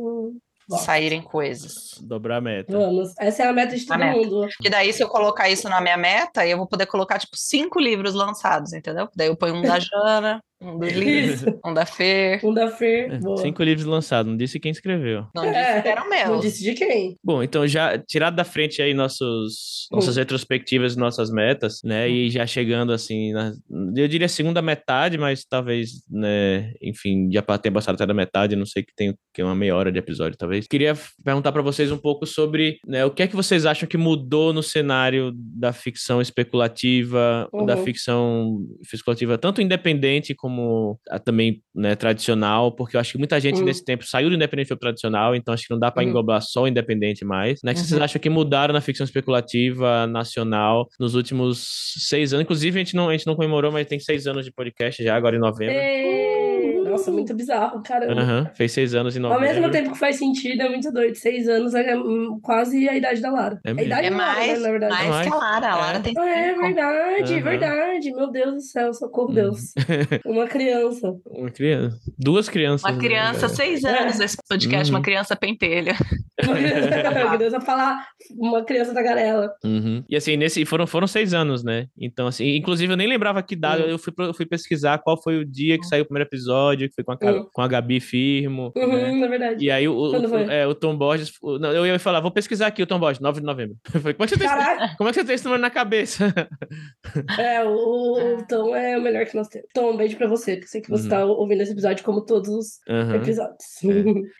Bom, saírem coisas. Dobrar a meta. Vamos. Essa é a meta de todo meta. mundo. E daí, se eu colocar isso na minha meta, eu vou poder colocar, tipo, cinco livros lançados, entendeu? Daí eu ponho um da Jana, um do Liz, um da Fer. Um da Fer. Boa. Cinco livros lançados, não disse quem escreveu. Não É, disse que eram Não disse de quem. Bom, então já tirado da frente aí nossos, nossas retrospectivas, nossas metas, né? E já chegando assim, na, eu diria segunda metade, mas talvez, né? Enfim, já para ter passado até da metade, não sei que tem que é uma meia hora de episódio, talvez. Queria perguntar para vocês um pouco sobre né, o que é que vocês acham que mudou no cenário da ficção especulativa, da Uhum. ficção especulativa tanto independente como a, também né, tradicional, porque eu acho que muita gente Uhum. nesse tempo saiu do independente para tradicional, então acho que não dá para Uhum. englobar só o independente mais. Né? O que vocês Uhum. acham que mudaram na ficção especulativa nacional nos últimos seis anos? Inclusive, a gente não, a gente não comemorou, mas tem seis anos de podcast já, agora em novembro. Ê, Nossa, muito bizarro, caramba. Aham, fez seis anos em Ao novembro. mesmo tempo que faz sentido, é muito doido. Seis anos é quase a idade da Lara. É a idade É da Lara, mais, né, na verdade. mais Mais. que a Lara. A Lara É. tem Ah, é cinco. verdade, Aham. verdade. Meu Deus do céu, socorro, Hum. Deus. Uma criança. Uma criança. Duas crianças. Uma né? criança, seis É. anos esse podcast, Uhum. uma criança pentelha. Uma criança, criança falar uma criança tagarela. Uhum. E assim, nesse foram, foram seis anos, né? Então, assim, inclusive eu nem lembrava que data, Uhum. eu fui, eu fui pesquisar qual foi o dia que saiu o primeiro episódio, que foi com a, Uhum. com a Gabi Firmo. né? Uhum, na verdade. E aí o, o, é, o Tom Borges, o- não, eu ia falar, vou pesquisar aqui o Tom Borges, 9 de novembro. Eu falei, como é que você tem, como é que você tem esse número na cabeça? é, o, o Tom é o melhor que nós temos. Tom, um beijo pra você, porque sei que você Uhum. tá ouvindo esse episódio como todos os Aham. episódios.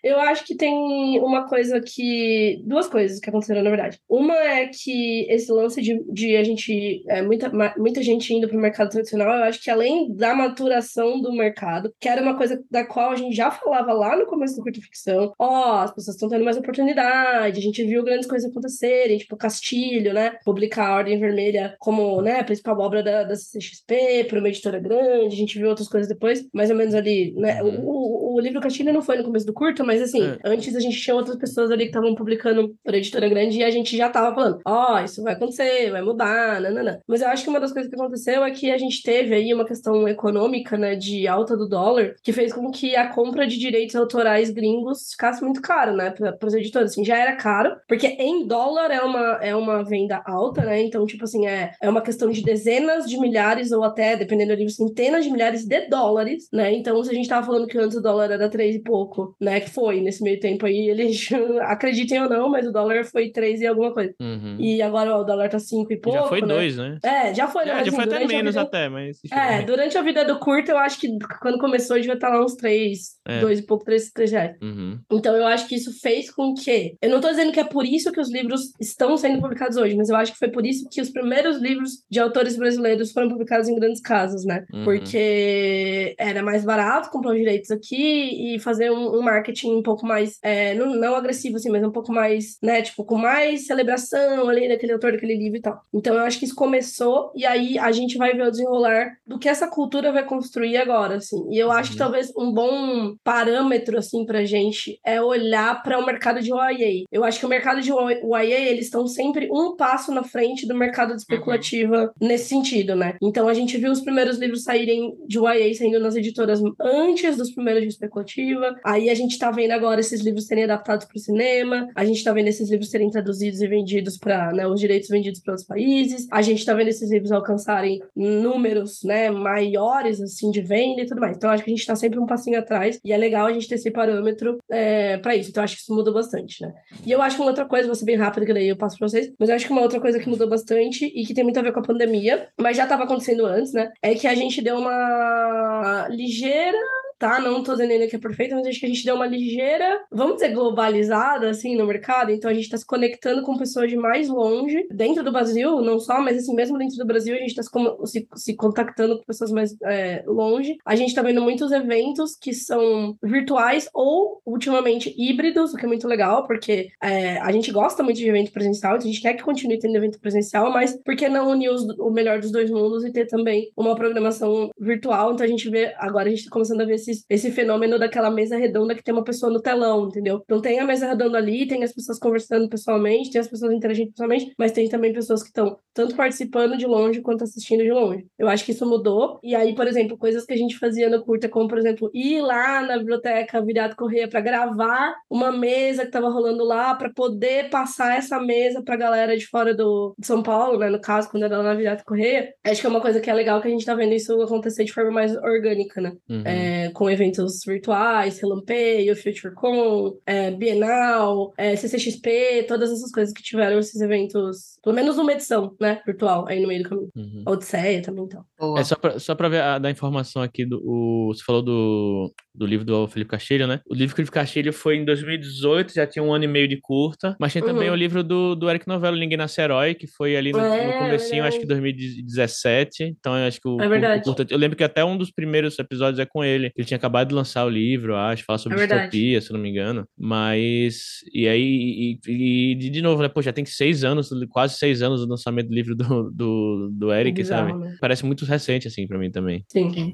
É. Eu acho que tem uma coisa que. Duas coisas que aconteceram, na verdade. Uma é que esse lance de, de a gente. É, muita, muita gente indo pro mercado tradicional, eu acho que além da maturação do mercado, que era uma uma coisa da qual a gente já falava lá no começo do curto ficção. Ó, oh, as pessoas estão tendo mais oportunidade, a gente viu grandes coisas acontecerem, tipo Castilho, né? Publicar a Ordem Vermelha como, né, a principal obra da, da CCXP, para uma editora grande, a gente viu outras coisas depois, mais ou menos ali, né? Uhum. O, o, o, livro Castilho não foi no começo do curto, mas assim, é. antes a gente tinha outras pessoas ali que estavam publicando por editora grande e a gente já tava falando, ó, oh, isso vai acontecer, vai mudar, nanana. Mas eu acho que uma das coisas que aconteceu é que a gente teve aí uma questão econômica, né, de alta do dólar, que fez com que a compra de direitos autorais gringos ficasse muito caro, né, para os editores. Assim, já era caro, porque em dólar é uma, é uma venda alta, né, então, tipo assim, é, é uma questão de dezenas de milhares ou até, dependendo do livro, centenas de milhares de dólares, né, então se a gente tava falando que antes o dólar era três e pouco, né, que foi nesse meio tempo aí, eles, acreditem ou não, mas o dólar foi três e alguma coisa. Uhum. E agora ó, o dólar tá cinco e pouco, Já foi né? dois, né? É, já foi, né? É, já assim, foi até menos até, mas... É, durante a vida do curto, eu acho que quando começou, devia estar lá uns três, é. dois e pouco, três, três reais. Uhum. Então, eu acho que isso fez com que... Eu não tô dizendo que é por isso que os livros estão sendo publicados hoje, mas eu acho que foi por isso que os primeiros livros de autores brasileiros foram publicados em grandes casas, né? Uhum. Porque era mais barato comprar os direitos aqui e fazer um, um marketing um pouco mais, é, não, não, agressivo assim, mas um pouco mais, né, tipo, com mais celebração ali daquele autor, daquele livro e tal. Então eu acho que isso começou e aí a gente vai ver o desenrolar do que essa cultura vai construir agora, assim. E eu acho que talvez um bom parâmetro, assim, pra gente é olhar para o mercado de YA. Eu acho que o mercado de YA, eles estão sempre um passo na frente do mercado de especulativa uhum. nesse sentido, né? Então a gente viu os primeiros livros saírem de YA saindo nas editoras antes dos primeiros de especulativa. Aí a gente tá vendo agora esses livros serem adaptados para o cinema. A gente tá vendo esses livros serem traduzidos e vendidos para, né, os direitos vendidos para outros países. A gente tá vendo esses livros alcançarem números, né, maiores assim de venda e tudo mais. Então acho que a gente tá sempre um passinho atrás e é legal a gente ter esse parâmetro é, para isso. Então acho que isso muda bastante, né? E eu acho que uma outra coisa, vou ser bem rápido que daí eu passo para vocês, mas eu acho que uma outra coisa que mudou bastante e que tem muito a ver com a pandemia, mas já estava acontecendo antes, né? É que a gente deu uma ligeira tá? Não tô dizendo ainda que é perfeita, mas acho que a gente deu uma ligeira, vamos dizer, globalizada, assim, no mercado. Então a gente tá se conectando com pessoas de mais longe, dentro do Brasil, não só, mas assim, mesmo dentro do Brasil, a gente tá se, se, se contactando com pessoas mais é, longe. A gente tá vendo muitos eventos que são virtuais ou, ultimamente, híbridos, o que é muito legal, porque é, a gente gosta muito de evento presencial, então a gente quer que continue tendo evento presencial, mas por que não unir os, o melhor dos dois mundos e ter também uma programação virtual? Então a gente vê, agora a gente tá começando a ver esse, esse fenômeno daquela mesa redonda que tem uma pessoa no telão, entendeu? Então tem a mesa redonda ali, tem as pessoas conversando pessoalmente, tem as pessoas interagindo pessoalmente, mas tem também pessoas que estão tanto participando de longe quanto assistindo de longe. Eu acho que isso mudou. E aí, por exemplo, coisas que a gente fazia no curta, como por exemplo, ir lá na biblioteca Viriato Correia para gravar uma mesa que estava rolando lá, para poder passar essa mesa para a galera de fora do de São Paulo, né? No caso, quando era lá na Viriato Correia. Acho que é uma coisa que é legal que a gente tá vendo isso acontecer de forma mais orgânica, né? Uhum. É, com eventos virtuais, Relampeio, FutureCon, é, Bienal, é, CCXP, todas essas coisas que tiveram esses eventos, pelo menos uma edição, né, virtual, aí no meio do caminho. Uhum. Odisseia também, então. É só pra, só pra ver a, da informação aqui, do, o, você falou do, do livro do Felipe Castilho, né? O livro do Felipe Castilho foi em 2018, já tinha um ano e meio de curta, mas tem também uhum. o livro do, do Eric Novello, Ninguém Nasce Herói, que foi ali no, é, no comecinho, acho que 2017, então eu acho que o, é o, o curta, eu lembro que até um dos primeiros episódios é com ele, ele tinha acabado de lançar o livro, acho, fala sobre é distopia, se não me engano. Mas, e aí, e, e, de novo, né? Pô, já tem seis anos, quase seis anos do lançamento do livro do, do, do Eric, bizarro, sabe? Né? Parece muito recente, assim, pra mim também. Sim. Uhum.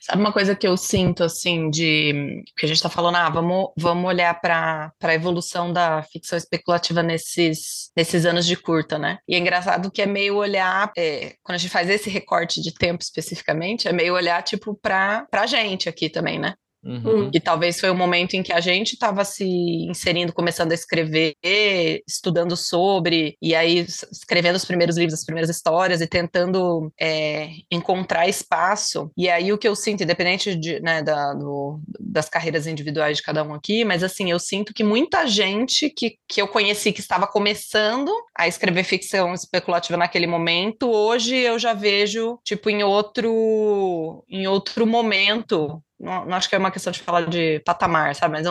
Sabe uma coisa que eu sinto, assim, de. que a gente tá falando, ah, vamos, vamos olhar pra, pra evolução da ficção especulativa nesses, nesses anos de curta, né? E é engraçado que é meio olhar, é, quando a gente faz esse recorte de tempo especificamente, é meio olhar, tipo, pra, pra gente aqui também, né? Uhum. E talvez foi o momento em que a gente estava se inserindo, começando a escrever, estudando sobre, e aí escrevendo os primeiros livros, as primeiras histórias e tentando é, encontrar espaço. E aí o que eu sinto, independente de, né, da, do, das carreiras individuais de cada um aqui, mas assim, eu sinto que muita gente que, que eu conheci que estava começando a escrever ficção especulativa naquele momento, hoje eu já vejo, tipo, em outro, em outro momento, não, não, acho que é uma questão de falar de patamar, sabe? Mas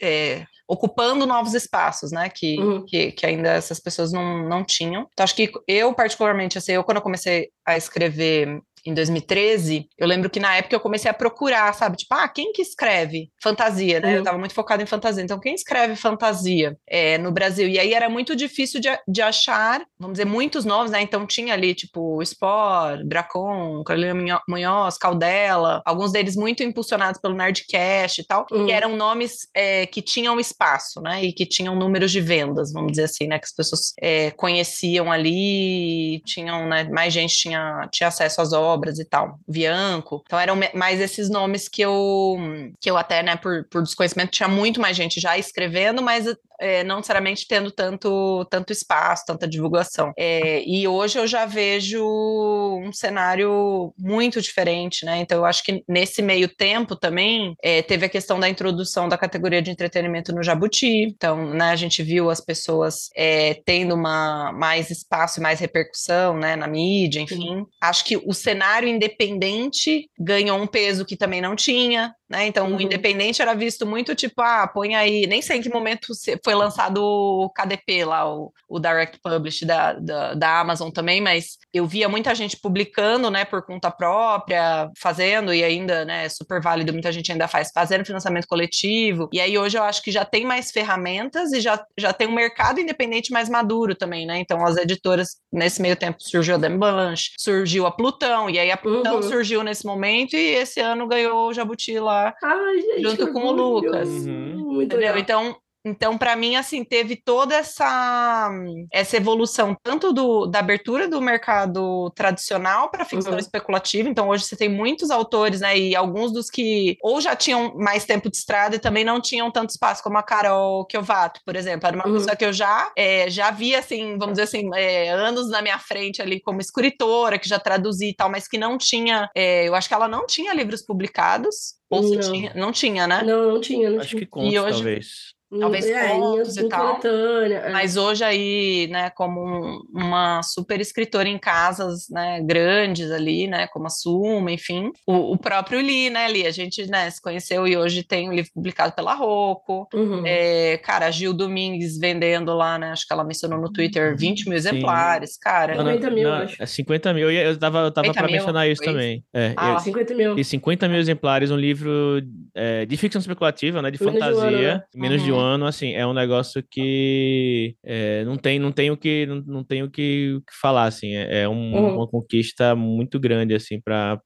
é, ocupando novos espaços, né? Que, uhum. que, que, ainda essas pessoas não, não tinham. Então, acho que eu, particularmente, assim, eu quando eu comecei a escrever em 2013, eu lembro que na época eu comecei a procurar, sabe? Tipo, ah, quem que escreve fantasia, né? Uhum. Eu tava muito focada em fantasia. Então, quem escreve fantasia é, no Brasil? E aí era muito difícil de, de achar, vamos dizer, muitos novos, né? Então tinha ali, tipo, Spore, Dracon, Carolina Munhoz, Caldela, alguns deles muito impulsionados pelo Nerdcast e tal, uhum. que eram nomes é, que tinham espaço, né? E que tinham números de vendas, vamos dizer assim, né? Que as pessoas é, conheciam ali, tinham, né? Mais gente tinha, tinha acesso às obras e tal. Vianco. Então eram mais esses nomes que eu, que eu até, né, por, por desconhecimento, tinha muito mais gente já escrevendo, mas é, não necessariamente tendo tanto, tanto espaço, tanta divulgação. É, e hoje eu já vejo um cenário muito diferente, né? Então eu acho que nesse meio tempo também é, teve a questão da introdução da categoria de entretenimento no Jabuti. Então, né, a gente viu as pessoas é, tendo uma, mais espaço e mais repercussão né, na mídia, enfim. Sim. Acho que o cenário independente ganhou um peso que também não tinha. Né? Então, uhum. o independente era visto muito tipo, ah, põe aí, nem sei em que momento foi lançado o KDP lá, o, o Direct Publish da, da, da, Amazon também, mas eu via muita gente publicando, né, por conta própria, fazendo, e ainda, né, super válido, muita gente ainda faz, fazendo financiamento coletivo, e aí hoje eu acho que já tem mais ferramentas e já, já tem um mercado independente mais maduro também, né, então as editoras, nesse meio tempo, surgiu a Demblanche, surgiu a Plutão, e aí a Plutão uhum. surgiu nesse momento, e esse ano ganhou o Jabuti lá Ai, gente, junto com o Lucas. Uhum. Entendeu? Então, então, para mim, assim, teve toda essa, essa evolução, tanto do, da abertura do mercado tradicional para ficção uhum. especulativa. Então, hoje você tem muitos autores, né? E alguns dos que ou já tinham mais tempo de estrada e também não tinham tanto espaço, como a Carol Kiovato, por exemplo. Era uma uhum. pessoa que eu já, é, já via, assim, vamos dizer assim, é, anos na minha frente ali como escritora, que já traduzi e tal, mas que não tinha, é, eu acho que ela não tinha livros publicados. Ou não. tinha? Não tinha, né? Não, não tinha. Não acho tinha. que conta, hoje... talvez talvez é, contos e tal. É. Mas hoje aí, né, como um, uma super escritora em casas, né, grandes ali, né, como a Suma, enfim, o, o, próprio Li, né, Li, a gente, né, se conheceu e hoje tem um livro publicado pela Rocco, uhum. é, cara, a Gil Domingues vendendo lá, né, acho que ela mencionou no Twitter, 20 mil exemplares, cara. 50 mil, não, acho. É 50 mil, eu tava, eu tava pra mil, mencionar isso também. É, ah, eu, 50 mil. E 50 mil exemplares, um livro é, de ficção especulativa, né, de menos fantasia, de um ano, né? menos uhum. de um uhum. Ano, assim, é um negócio que é, não tem, não tem o que, não, não tem o que, que falar, assim, é, é um, uhum. uma conquista muito grande, assim, para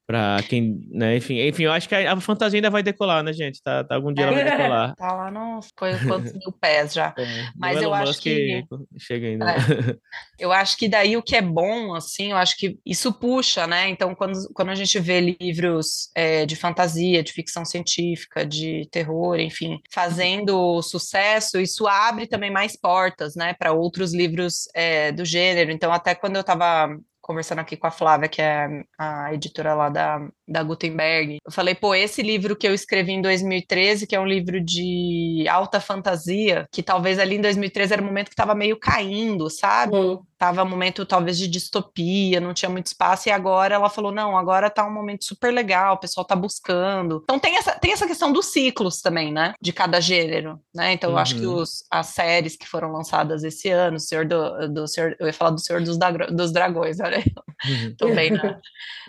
quem, né, enfim, enfim, eu acho que a, a, fantasia ainda vai decolar, né, gente, tá, tá algum dia ela vai decolar. tá lá nos quantos mil pés já, é, mas eu acho que... Chega ainda. É. eu acho que daí o que é bom, assim, eu acho que isso puxa, né, então quando, quando a gente vê livros é, de fantasia, de ficção científica, de terror, enfim, fazendo sucesso, isso abre também mais portas, né, para outros livros é, do gênero. Então, até quando eu estava conversando aqui com a Flávia, que é a editora lá da, da Gutenberg, eu falei, pô, esse livro que eu escrevi em 2013, que é um livro de alta fantasia, que talvez ali em 2013 era o momento que estava meio caindo, sabe? Uhum. Tava um momento talvez de distopia, não tinha muito espaço, e agora ela falou, não, agora tá um momento super legal, o pessoal tá buscando. Então tem essa, tem essa questão dos ciclos também, né? De cada gênero, né? Então uhum. eu acho que uhum. os, as séries que foram lançadas esse ano, o Senhor do, do Senhor, eu ia falar do Senhor dos, dos Dragões, olha aí. Uhum. Tô bem, né?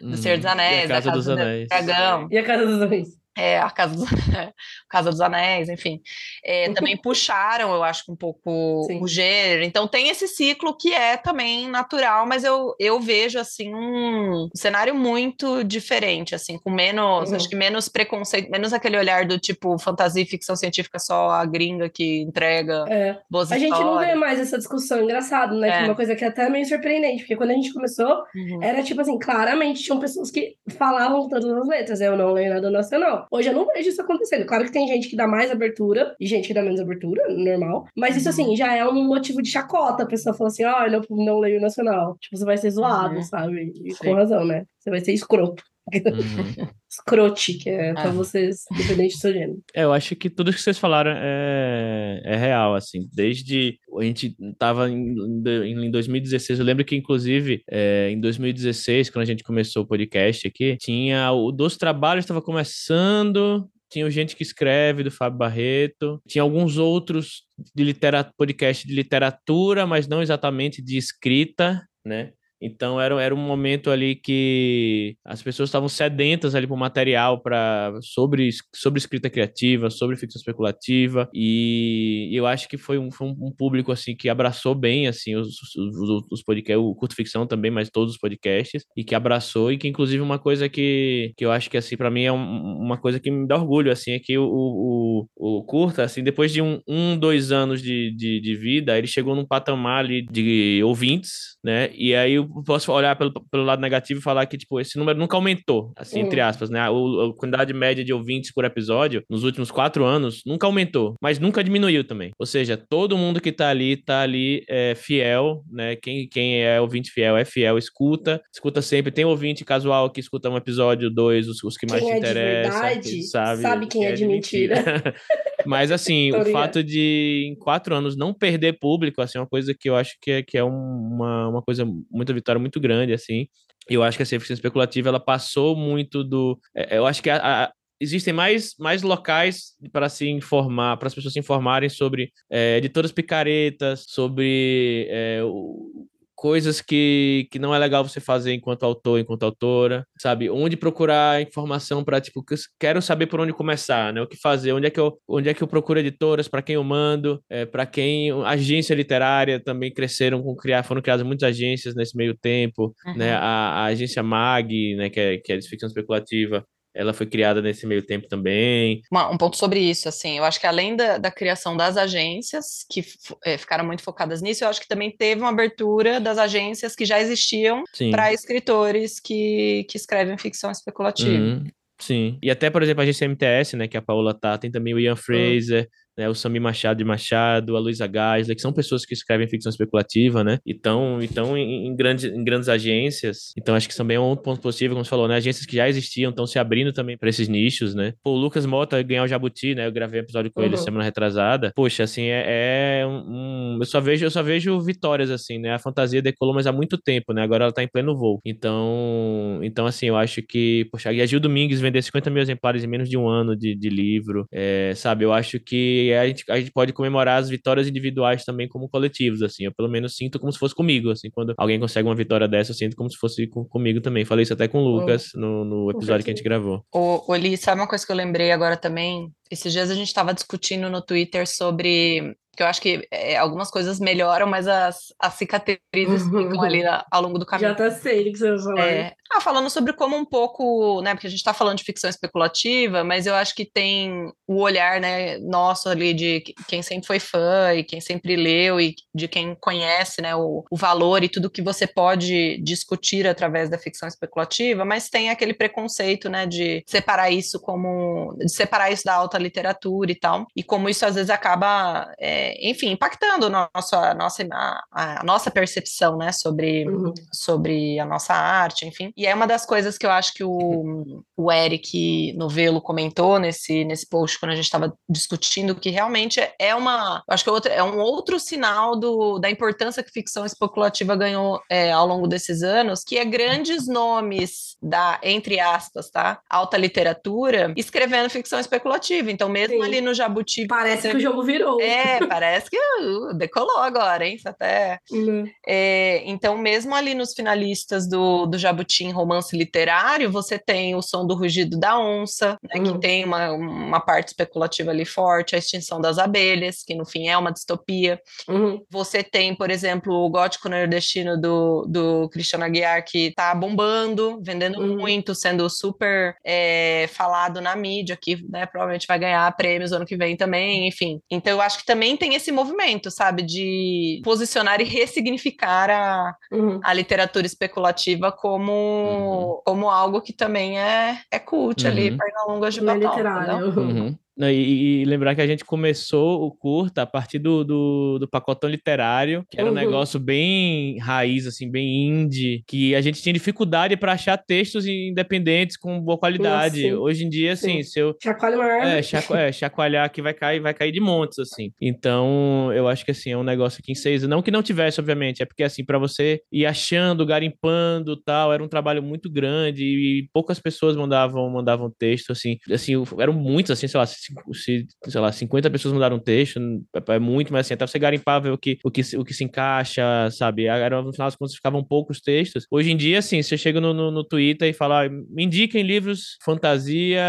Do Senhor dos uhum. Anéis, Casa, casa dos Anéis. Dragão. E a Casa dos Anéis é, a Casa dos, Casa dos Anéis, enfim, é, também puxaram, eu acho, um pouco Sim. o gênero. Então tem esse ciclo que é também natural, mas eu, eu vejo assim um cenário muito diferente, assim, com menos, uhum. acho que menos preconceito, menos aquele olhar do tipo fantasia e ficção científica só a gringa que entrega é. boas A gente não vê mais essa discussão, engraçado, né? É. Que é uma coisa que é até meio surpreendente, porque quando a gente começou, uhum. era tipo assim, claramente tinham pessoas que falavam todas as letras, né? eu não leio nada nacional. Hoje eu não vejo isso acontecendo. Claro que tem gente que dá mais abertura e gente que dá menos abertura, normal. Mas isso, assim, já é um motivo de chacota. A pessoa fala assim, ó, oh, não, não leio nacional. Tipo, você vai ser zoado, uhum. sabe? E Sim. com razão, né? Você vai ser escroto. Uhum. Escrote, que é pra ah. vocês, independente do seu gênero. É, eu acho que tudo que vocês falaram é, é real, assim. Desde. A gente tava em, em 2016, eu lembro que, inclusive, é, em 2016, quando a gente começou o podcast aqui, tinha. O Dos Trabalhos estava começando, tinha gente que escreve do Fábio Barreto, tinha alguns outros de literatura, podcast de literatura, mas não exatamente de escrita, né? Então era, era um momento ali que as pessoas estavam sedentas ali por material para sobre, sobre escrita criativa, sobre ficção especulativa, e eu acho que foi um, foi um público assim que abraçou bem assim os, os, os podcasts, o curto ficção também, mas todos os podcasts, e que abraçou, e que inclusive uma coisa que, que eu acho que assim, para mim é um, uma coisa que me dá orgulho, assim, é que o, o, o curta, assim, depois de um, um dois anos de, de, de vida, ele chegou num patamar ali de ouvintes, né? E aí eu posso olhar pelo, pelo lado negativo e falar que, tipo, esse número nunca aumentou, assim, entre aspas, né? A, a quantidade média de ouvintes por episódio nos últimos quatro anos nunca aumentou, mas nunca diminuiu também. Ou seja, todo mundo que tá ali, tá ali é, fiel, né? Quem, quem é ouvinte fiel é fiel, escuta, escuta sempre. Tem ouvinte casual que escuta um episódio, dois, os, os que mais quem te é interessam. Verdade, sabe, sabe quem, quem é, é, de mentira. mentira. mas assim, o fato de em quatro anos não perder público, assim, é uma coisa que eu acho que é, que é uma, uma coisa, muita vitória muito grande, assim. Eu acho que a ficção especulativa ela passou muito do. É, eu acho que a, a, existem mais, mais locais para se informar, para as pessoas se informarem sobre é, editoras picaretas, sobre é, o, coisas que, que não é legal você fazer enquanto autor, enquanto autora, sabe? Onde procurar informação para tipo, quero saber por onde começar, né? O que fazer? Onde é que eu, onde é que eu procuro editoras? Para quem eu mando? É, para quem agência literária também cresceram com criar, foram criadas muitas agências nesse meio tempo, né? uhum. né? A, a, agência Mag, né? Que é, que é de ficção especulativa ela foi criada nesse meio tempo também. Uma, um ponto sobre isso, assim, eu acho que além da, da criação das agências, que é, ficaram muito focadas nisso, eu acho que também teve uma abertura das agências que já existiam para escritores que, que escrevem ficção especulativa. Uhum. Sim. E até, por exemplo, a agência MTS, né, que a Paula tá, tem também o Ian Fraser, né, o Sami Machado de Machado, a Luísa Geisler, que são pessoas que escrevem ficção especulativa, né, e estão então, em, em, grandes, em grandes agências, então acho que também é um ponto positivo, como você falou, né, agências que já existiam estão se abrindo também para esses nichos, né, Pô, o Lucas Mota ganhou o Jabuti, né, eu gravei um episódio com uhum. ele semana retrasada, poxa, assim, é, é um, eu só vejo, eu só vejo vitórias, assim, né, a fantasia decolou, mas há muito tempo, né, agora ela tá em pleno voo, então, então assim, eu acho que, poxa, e a Gil Domingues vender 50 mil exemplares em menos de um ano de, de livro, é, sabe, eu acho que a gente, a gente pode comemorar as vitórias individuais também como coletivos, assim. Eu pelo menos sinto como se fosse comigo, assim. Quando alguém consegue uma vitória dessa, eu sinto como se fosse com, comigo também. Falei isso até com o Lucas oh, no, no episódio que a gente gravou. Ô, Oli, sabe uma coisa que eu lembrei agora também? Esses dias a gente estava discutindo no Twitter sobre que eu acho que é, algumas coisas melhoram, mas as, as cicatrizes ficam ali na, ao longo do caminho. Já tá sei o que você vai falar. É, ah, falando sobre como um pouco, né, porque a gente tá falando de ficção especulativa, mas eu acho que tem o olhar, né, nosso ali de quem sempre foi fã e quem sempre leu e de quem conhece, né, o, o valor e tudo que você pode discutir através da ficção especulativa, mas tem aquele preconceito, né, de separar isso como, de separar isso da alta literatura e tal, e como isso às vezes acaba é, enfim, impactando a nossa, nossa, a, a nossa percepção, né, sobre, uhum. sobre a nossa arte, enfim. E é uma das coisas que eu acho que o, o Eric Novelo comentou nesse, nesse post quando a gente estava discutindo, que realmente é uma, acho que é, outra, é um outro sinal do, da importância que ficção especulativa ganhou é, ao longo desses anos, que é grandes nomes da, entre aspas, tá, alta literatura, escrevendo ficção especulativa. Então, mesmo Sim. ali no Jabuti... Parece que o jogo virou. É, parece que uh, decolou agora, hein? Isso até. Uhum. É, então, mesmo ali nos finalistas do, do Jabuti romance literário, você tem o som do rugido da onça, né, uhum. que tem uma, uma parte especulativa ali forte, a extinção das abelhas, que no fim é uma distopia. Uhum. Você tem, por exemplo, o gótico nordestino do, do Cristiano Aguiar, que tá bombando, vendendo uhum. muito, sendo super é, falado na mídia, que né, provavelmente vai ganhar prêmios ano que vem também, enfim. Então, eu acho que também tem tem esse movimento, sabe, de posicionar e ressignificar a, uhum. a literatura especulativa como, uhum. como algo que também é, é cult uhum. ali, longas de batom. É literário. E, e, lembrar que a gente começou o curta a partir do, do, do pacotão literário, que era uhum. um negócio bem raiz, assim, bem indie, que a gente tinha dificuldade para achar textos independentes com boa qualidade. Hoje em dia, assim, Sim. se eu. Chacoalho maior. É, chaco, é, chacoalhar aqui vai cair, vai cair de montes, assim. Então, eu acho que assim, é um negócio aqui em seis. Não que não tivesse, obviamente, é porque assim, para você ir achando, garimpando tal, era um trabalho muito grande e poucas pessoas mandavam, mandavam texto, assim. Assim, eram muitos, assim, sei lá, se, sei lá, 50 pessoas mandaram um texto, é, é muito, mas assim, até você garimpar, ver o que, o que, o que se encaixa, sabe? Era, no final das contas ficavam poucos textos. Hoje em dia, assim, você chega no, no, no Twitter e fala, ah, me indiquem livros fantasia,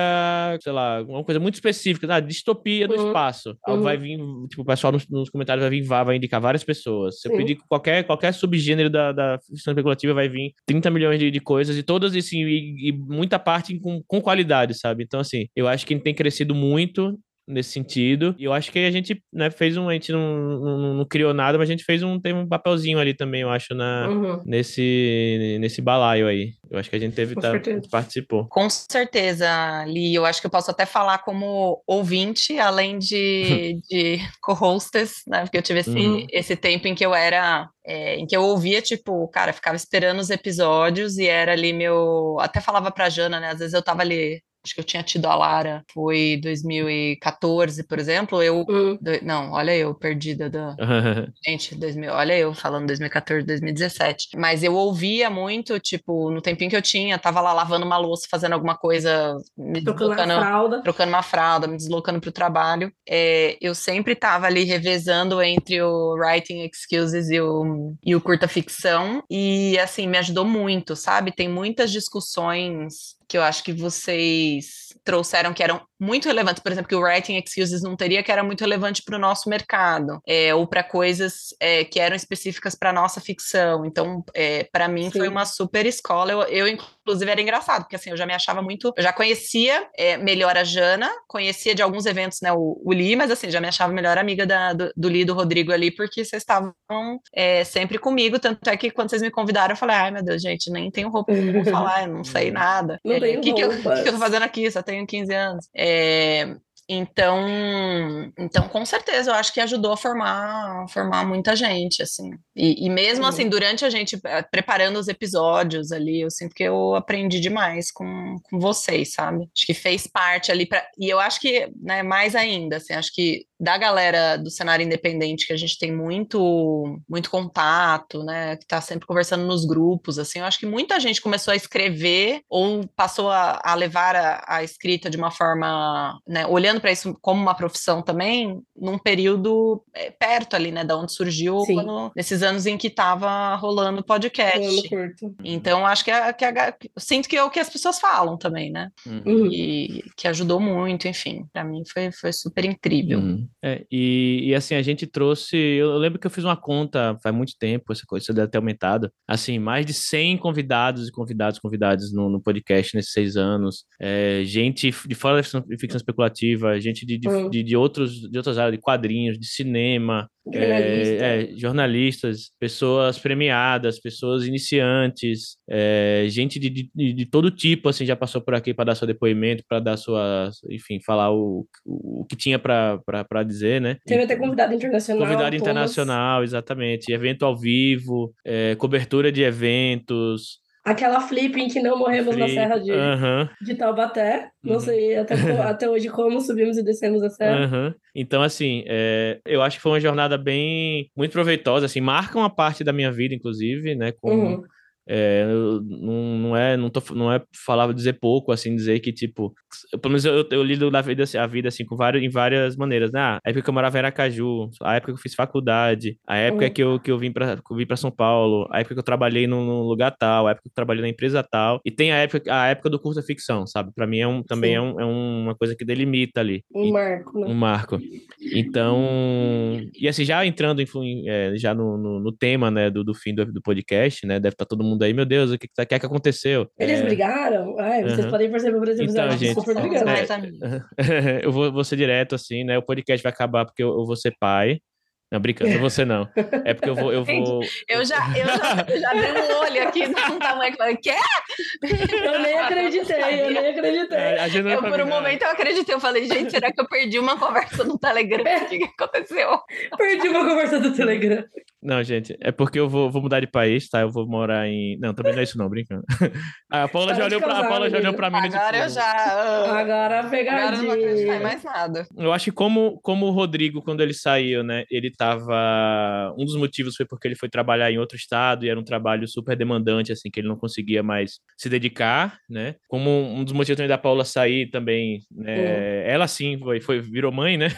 sei lá, uma coisa muito específica, ah, distopia do uhum. espaço. Uhum. Vai vir, tipo, o pessoal nos, nos, comentários vai vir, vai indicar várias pessoas. Você pedir qualquer, qualquer subgênero da, da ficção especulativa, vai vir 30 milhões de, de coisas, e todas, assim, e, e muita parte com, com qualidade, sabe? Então, assim, eu acho que tem crescido muito nesse sentido. E eu acho que a gente né, fez um. A gente não, não, não, criou nada, mas a gente fez um, teve um papelzinho ali também, eu acho, na, uhum. nesse, nesse balaio aí. Eu acho que a gente teve, tá, participou. Com certeza, Li. Eu acho que eu posso até falar como ouvinte, além de, de co-hostess, né? Porque eu tive esse, uhum. esse tempo em que eu era é, em que eu ouvia, tipo, cara, ficava esperando os episódios e era ali meu. Até falava pra Jana, né? Às vezes eu tava ali acho que eu tinha tido a Lara, foi 2014, por exemplo, eu, uhum. do, não, olha eu, perdida da, gente, 2000, olha eu falando 2014, 2017, mas eu ouvia muito, tipo, no tempinho que eu tinha, tava lá lavando uma louça, fazendo alguma coisa, me trocando uma fralda, trocando uma fralda, me deslocando pro trabalho, é, eu sempre tava ali revezando entre o writing excuses e o, e o curta ficção, e assim, me ajudou muito, sabe, tem muitas discussões que eu acho que vocês trouxeram que eram muito relevantes, por exemplo, que o Writing Excuses não teria, que era muito relevante para o nosso mercado, é, ou para coisas é, que eram específicas para nossa ficção. Então, é, para mim, Sim. foi uma super escola. Eu, eu, inclusive, era engraçado, porque assim, eu já me achava muito. Eu já conhecia é, melhor a Jana, conhecia de alguns eventos, né, o, o Li, mas assim, já me achava melhor amiga da, do, do Li do Rodrigo ali, porque vocês estavam é, sempre comigo. Tanto é que quando vocês me convidaram, eu falei, ai meu Deus, gente, nem tenho roupa para falar, eu não sei nada. Não é, o que, que, eu, que, eu tô fazendo aqui? Só tenho 15 anos. É, então, então, com certeza, eu acho que ajudou a formar, formar muita gente, assim. E, e mesmo assim, durante a gente eh, preparando os episódios ali, eu sinto que eu aprendi demais com, com vocês, sabe? Acho que fez parte ali para e eu acho que, né, mais ainda, assim, acho que da galera do cenário independente que a gente tem muito muito contato, né, que tá sempre conversando nos grupos, assim, eu acho que muita gente começou a escrever ou passou a, a levar a, a escrita de uma forma, né, olhando para isso como uma profissão também, num período é, perto ali, né, da onde surgiu, quando, nesses anos em que estava rolando podcast. Então, acho que, é, que sinto que é o que as pessoas falam também, né? Uhum. E que ajudou muito, enfim, para mim foi, foi super incrível. Uhum. É, e, e, assim, a gente trouxe, eu lembro que eu fiz uma conta faz muito tempo, essa coisa deve ter aumentado, assim, mais de 100 convidados e convidados, convidados no, no podcast nesses seis anos, é, gente de fora da ficção, ficção especulativa, gente de, de, de, de, outros, de outras áreas, de quadrinhos, de cinema, é, é, jornalistas, pessoas premiadas, pessoas iniciantes, é, gente de, de, de, todo tipo, assim, já passou por aqui para dar seu depoimento, para dar sua, enfim, falar o, o que tinha para dizer, né? Teve até convidado internacional. Convidado internacional, exatamente. Evento ao vivo, é, cobertura de eventos, Aquela flip em que não morremos flip, na Serra de, uhum. de Taubaté. Não uhum. sei até, até hoje como subimos e descemos a serra. Uhum. Então, assim, é, eu acho que foi uma jornada bem... Muito proveitosa, assim. Marca uma parte da minha vida, inclusive, né? Como uhum. É, não, não, é não, tô, não é falar dizer pouco assim dizer que tipo pelo menos eu, eu lido na vida a vida assim com várias em várias maneiras né? Ah, a época que eu morava em Aracaju a época que eu fiz faculdade a época uhum. que eu, que eu vim para vim para São Paulo a época que eu trabalhei num, num, lugar tal a época que eu trabalhei na empresa tal e tem a época a época do curso ficção sabe para mim é um também é, um, é, uma coisa que delimita ali um marco né? um marco então e assim já entrando em, é, já no, no, no, tema né do, do fim do, do podcast né deve estar todo mundo mundo aí, meu Deus, o que, que, que, é que aconteceu? Eles é... brigaram? Ai, vocês uhum. podem perceber por exemplo, então, gente, super brigando. É, eu vou, vou ser direto, assim, né? O podcast vai acabar porque eu, eu vou ser pai. Não, brincando, você não. É porque eu vou. Eu, vou... eu, já, eu, já, eu já dei um olho aqui num tamanho que eu falei, quê? Eu nem acreditei, eu nem acreditei. É, eu, por um momento eu acreditei, eu falei, gente, será que eu perdi uma conversa no Telegram? O que, que aconteceu? Perdi uma conversa do Telegram. Não, gente, é porque eu vou, vou mudar de país, tá? Eu vou morar em. Não, também não é isso, não, brincando. a Paula já olhou, pra, a Paula já olhou pra mim. Agora eu já. Agora pegadinha. Agora eu não vou acreditar em mais nada. Eu acho que como, como o Rodrigo, quando ele saiu, né? Ele tava. Um dos motivos foi porque ele foi trabalhar em outro estado e era um trabalho super demandante, assim, que ele não conseguia mais se dedicar, né? Como um dos motivos também da Paula sair também, né? Ela sim foi, foi, virou mãe, né?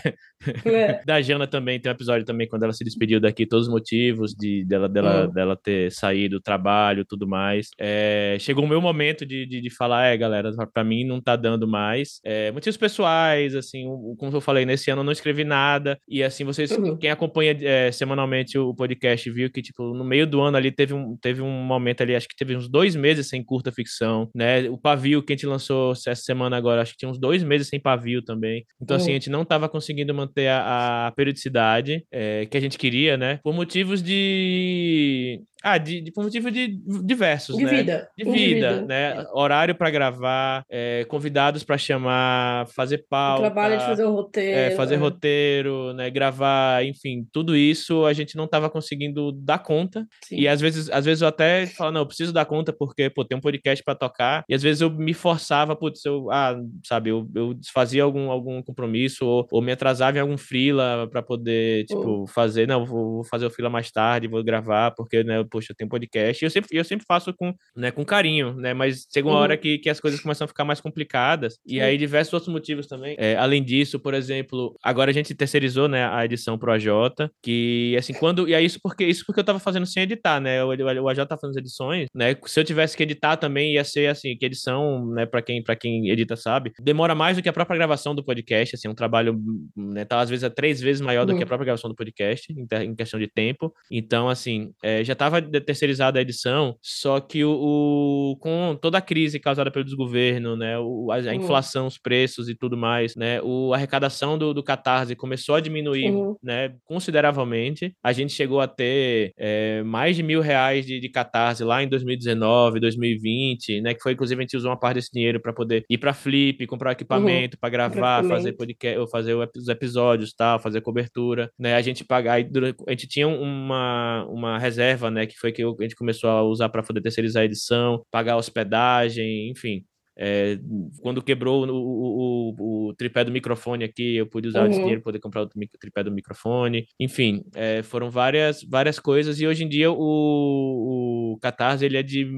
É. da Jana também tem um episódio também quando ela se despediu daqui, todos os motivos de dela, dela, uhum. dela ter saído do trabalho, tudo mais. É, chegou o meu momento de, de, de falar, é, galera, para mim não tá dando mais. É, motivos pessoais, assim, como eu falei, nesse ano eu não escrevi nada e assim vocês, uhum. quem acompanha é, semanalmente o podcast viu que tipo no meio do ano ali teve um teve um momento ali, acho que teve uns dois meses sem curta ficção, né? O pavio que a gente lançou essa semana agora, acho que tinha uns dois meses sem pavio também. Então uhum. assim a gente não tava conseguindo manter manter a, a periodicidade é, que a gente queria, né? Por motivos de ah, de, de, por motivo de diversos, de né? Vida. De vida. vida, né? É. Horário para gravar, é, convidados para chamar, fazer pauta. O trabalho de fazer o roteiro. É, fazer é. roteiro, né? Gravar, enfim, tudo isso a gente não estava conseguindo dar conta. Sim. E às vezes, às vezes eu até falo, não, eu preciso dar conta porque, pô, tem um podcast para tocar. E às vezes eu me forçava, putz, eu, ah, sabe, eu, eu desfazia algum, algum compromisso ou, ou me atrasava em algum freela para poder, tipo, fazer, não, vou, vou fazer o freela mais tarde, vou gravar, porque, né, poxa, tem um podcast. E eu sempre, eu sempre faço com, né, com carinho, né? Mas chega uma uhum. hora que, que as coisas começam a ficar mais complicadas. E aí, diversos outros motivos também. É, além disso, por exemplo, agora a gente terceirizou, né, a edição pro AJ, que, assim, quando... E é isso porque, isso porque eu tava fazendo sem editar, né? O, o AJ tá fazendo as edições, né? Se eu tivesse que editar também, ia ser, assim, que edição, né, pra quem, pra quem edita sabe, demora mais do que a própria gravação do podcast, assim, é um trabalho, né, tá às vezes é três vezes maior do que a uhum. própria gravação do podcast, em, em questão de tempo. Então, assim, é, já tava terceirizada a edição, só que o, o, com toda a crise causada pelo desgoverno, né, o, a, a uhum. inflação, os preços e tudo mais, né, o, a arrecadação do, do Catarse começou a diminuir, uhum. né, consideravelmente. A gente chegou a ter é, mais de mil reais de, de Catarse lá em 2019, 2020, né, que foi inclusive a gente usou uma parte desse dinheiro para poder ir para Flip, comprar equipamento uhum. para gravar, fazer podcast, fazer os episódios, tal, fazer cobertura, né, a gente pagar, a gente tinha uma, uma reserva, né, que foi que a gente começou a usar para poder terceirizar a edição, pagar hospedagem, enfim. É, quando quebrou o, o, o, o, tripé do microfone aqui, eu pude usar uhum. esse dinheiro para poder comprar o tripé do microfone. Enfim, é, foram várias, várias coisas. E hoje em dia o, o Catarse ele é de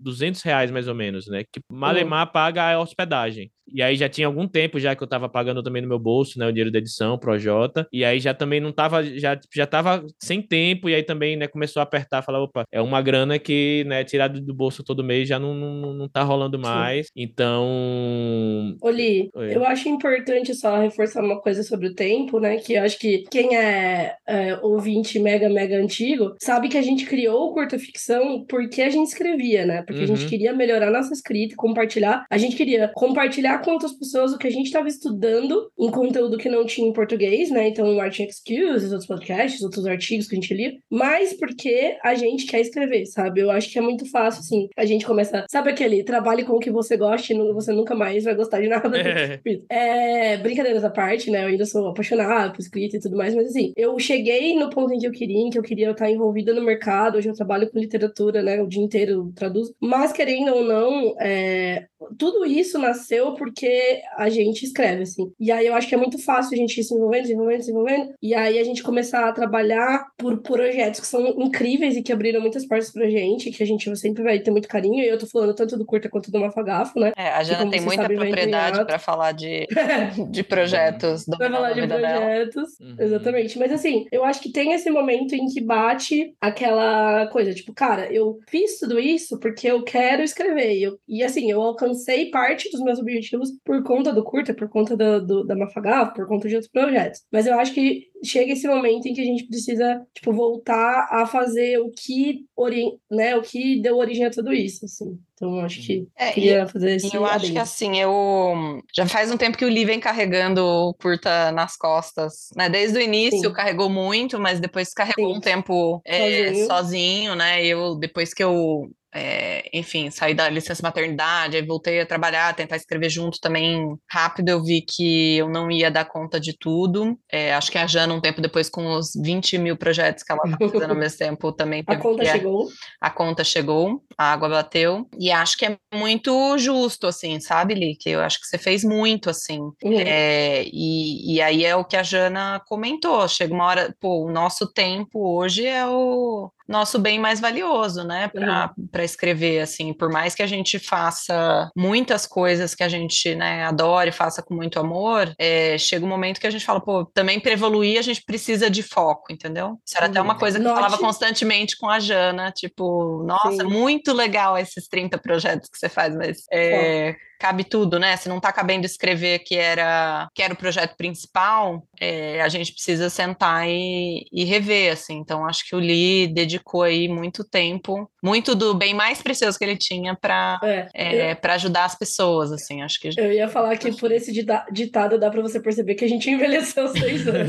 200 reais mais ou menos, né? Que Malemar paga a hospedagem. E aí já tinha algum tempo já que eu tava pagando também no meu bolso, né, o dinheiro da edição, Projota. E aí já também não tava, já, já tava sem tempo, e aí também, né, começou a apertar, falar, opa, é uma grana que, né, tirado do bolso todo mês já não, não, não tá rolando mais. Sim. Então... Oli, Oi. eu acho importante só reforçar uma coisa sobre o tempo, né, que eu acho que quem é, é ouvinte mega, mega antigo, sabe que a gente criou o Curta Ficção porque a gente escrevia, né, porque uhum. a gente uhum. queria melhorar nossa escrita e compartilhar, a gente queria compartilhar com outras pessoas o que a gente estava estudando em conteúdo que não tinha em português, né? Então, Martin Excuse, outros podcasts, outros artigos que a gente lia, mas porque a gente quer escrever, sabe? Eu acho que é muito fácil, assim, a gente começa, sabe aquele trabalhe com o que você gosta e você nunca mais vai gostar de nada. É. é, brincadeiras à parte, né? Eu ainda sou apaixonada por escrita e tudo mais, mas assim, eu cheguei no ponto em que eu queria, em que eu queria estar envolvida no mercado, hoje eu trabalho com literatura, né? O dia inteiro traduzo, mas querendo ou não, é, tudo isso nasceu porque a gente escreve, assim. E aí eu acho que é muito fácil a gente ir se envolvendo, se envolvendo, se envolvendo. E aí a gente começar a trabalhar por projetos que são incríveis e que abriram muitas portas pra gente, que a gente sempre vai ter muito carinho. E eu tô falando tanto do Curta quanto do Mafagafo, né? É, a Jana tem muita sabe, propriedade para falar de, de projetos. Do pra falar de projetos, uhum. exatamente. Mas assim, eu acho que tem esse momento em que bate aquela coisa, tipo, cara, eu fiz tudo isso porque eu quero escrever. E, eu, e assim, eu alcancei parte dos meus objetivos por conta do curta, por conta do, do da Mafagaf, por conta de outros projetos. Mas eu acho que chega esse momento em que a gente precisa, tipo, voltar a fazer o que, ori né, o que deu origem a tudo isso, assim. Então, eu acho que é, queria fazer esse Eu acho que, assim, eu... Já faz um tempo que o Lee vem carregando o curta nas costas, né? Desde o início Sim. carregou muito, mas depois carregou Sim. um tempo é, sozinho. sozinho, né? Eu, depois que eu é, enfim, saí da licença maternidade, aí voltei a trabalhar, tentar escrever junto também. Rápido eu vi que eu não ia dar conta de tudo. É, acho que a Jana, um tempo depois, com os 20 mil projetos que ela tá fazendo ao mesmo tempo, também A conta que, chegou. A conta chegou, a água bateu. E acho que é muito justo, assim, sabe, Lick? Eu acho que você fez muito, assim. Uhum. É, e, e aí é o que a Jana comentou. Chega uma hora, pô, o nosso tempo hoje é o nosso bem mais valioso, né, para Uhum. escrever, assim, por mais que a gente faça muitas coisas que a gente, né, adore, faça com muito amor, é, chega um momento que a gente fala, pô, também para evoluir a gente precisa de foco, entendeu? Isso era até Uhum. uma coisa que eu Note- falava constantemente com a Jana, tipo, nossa, Sim. muito legal esses 30 projetos que você faz, mas é, cabe tudo, né? Se não tá cabendo escrever que era, que era o projeto principal, é, a gente precisa sentar e, e rever, assim. Então, acho que o Lee dedicou aí muito tempo, muito do bem mais precioso que ele tinha para É. é, para ajudar as pessoas, assim. Acho que Eu, eu ia falar que por esse dita- ditado dá pra você perceber que a gente envelheceu seis anos.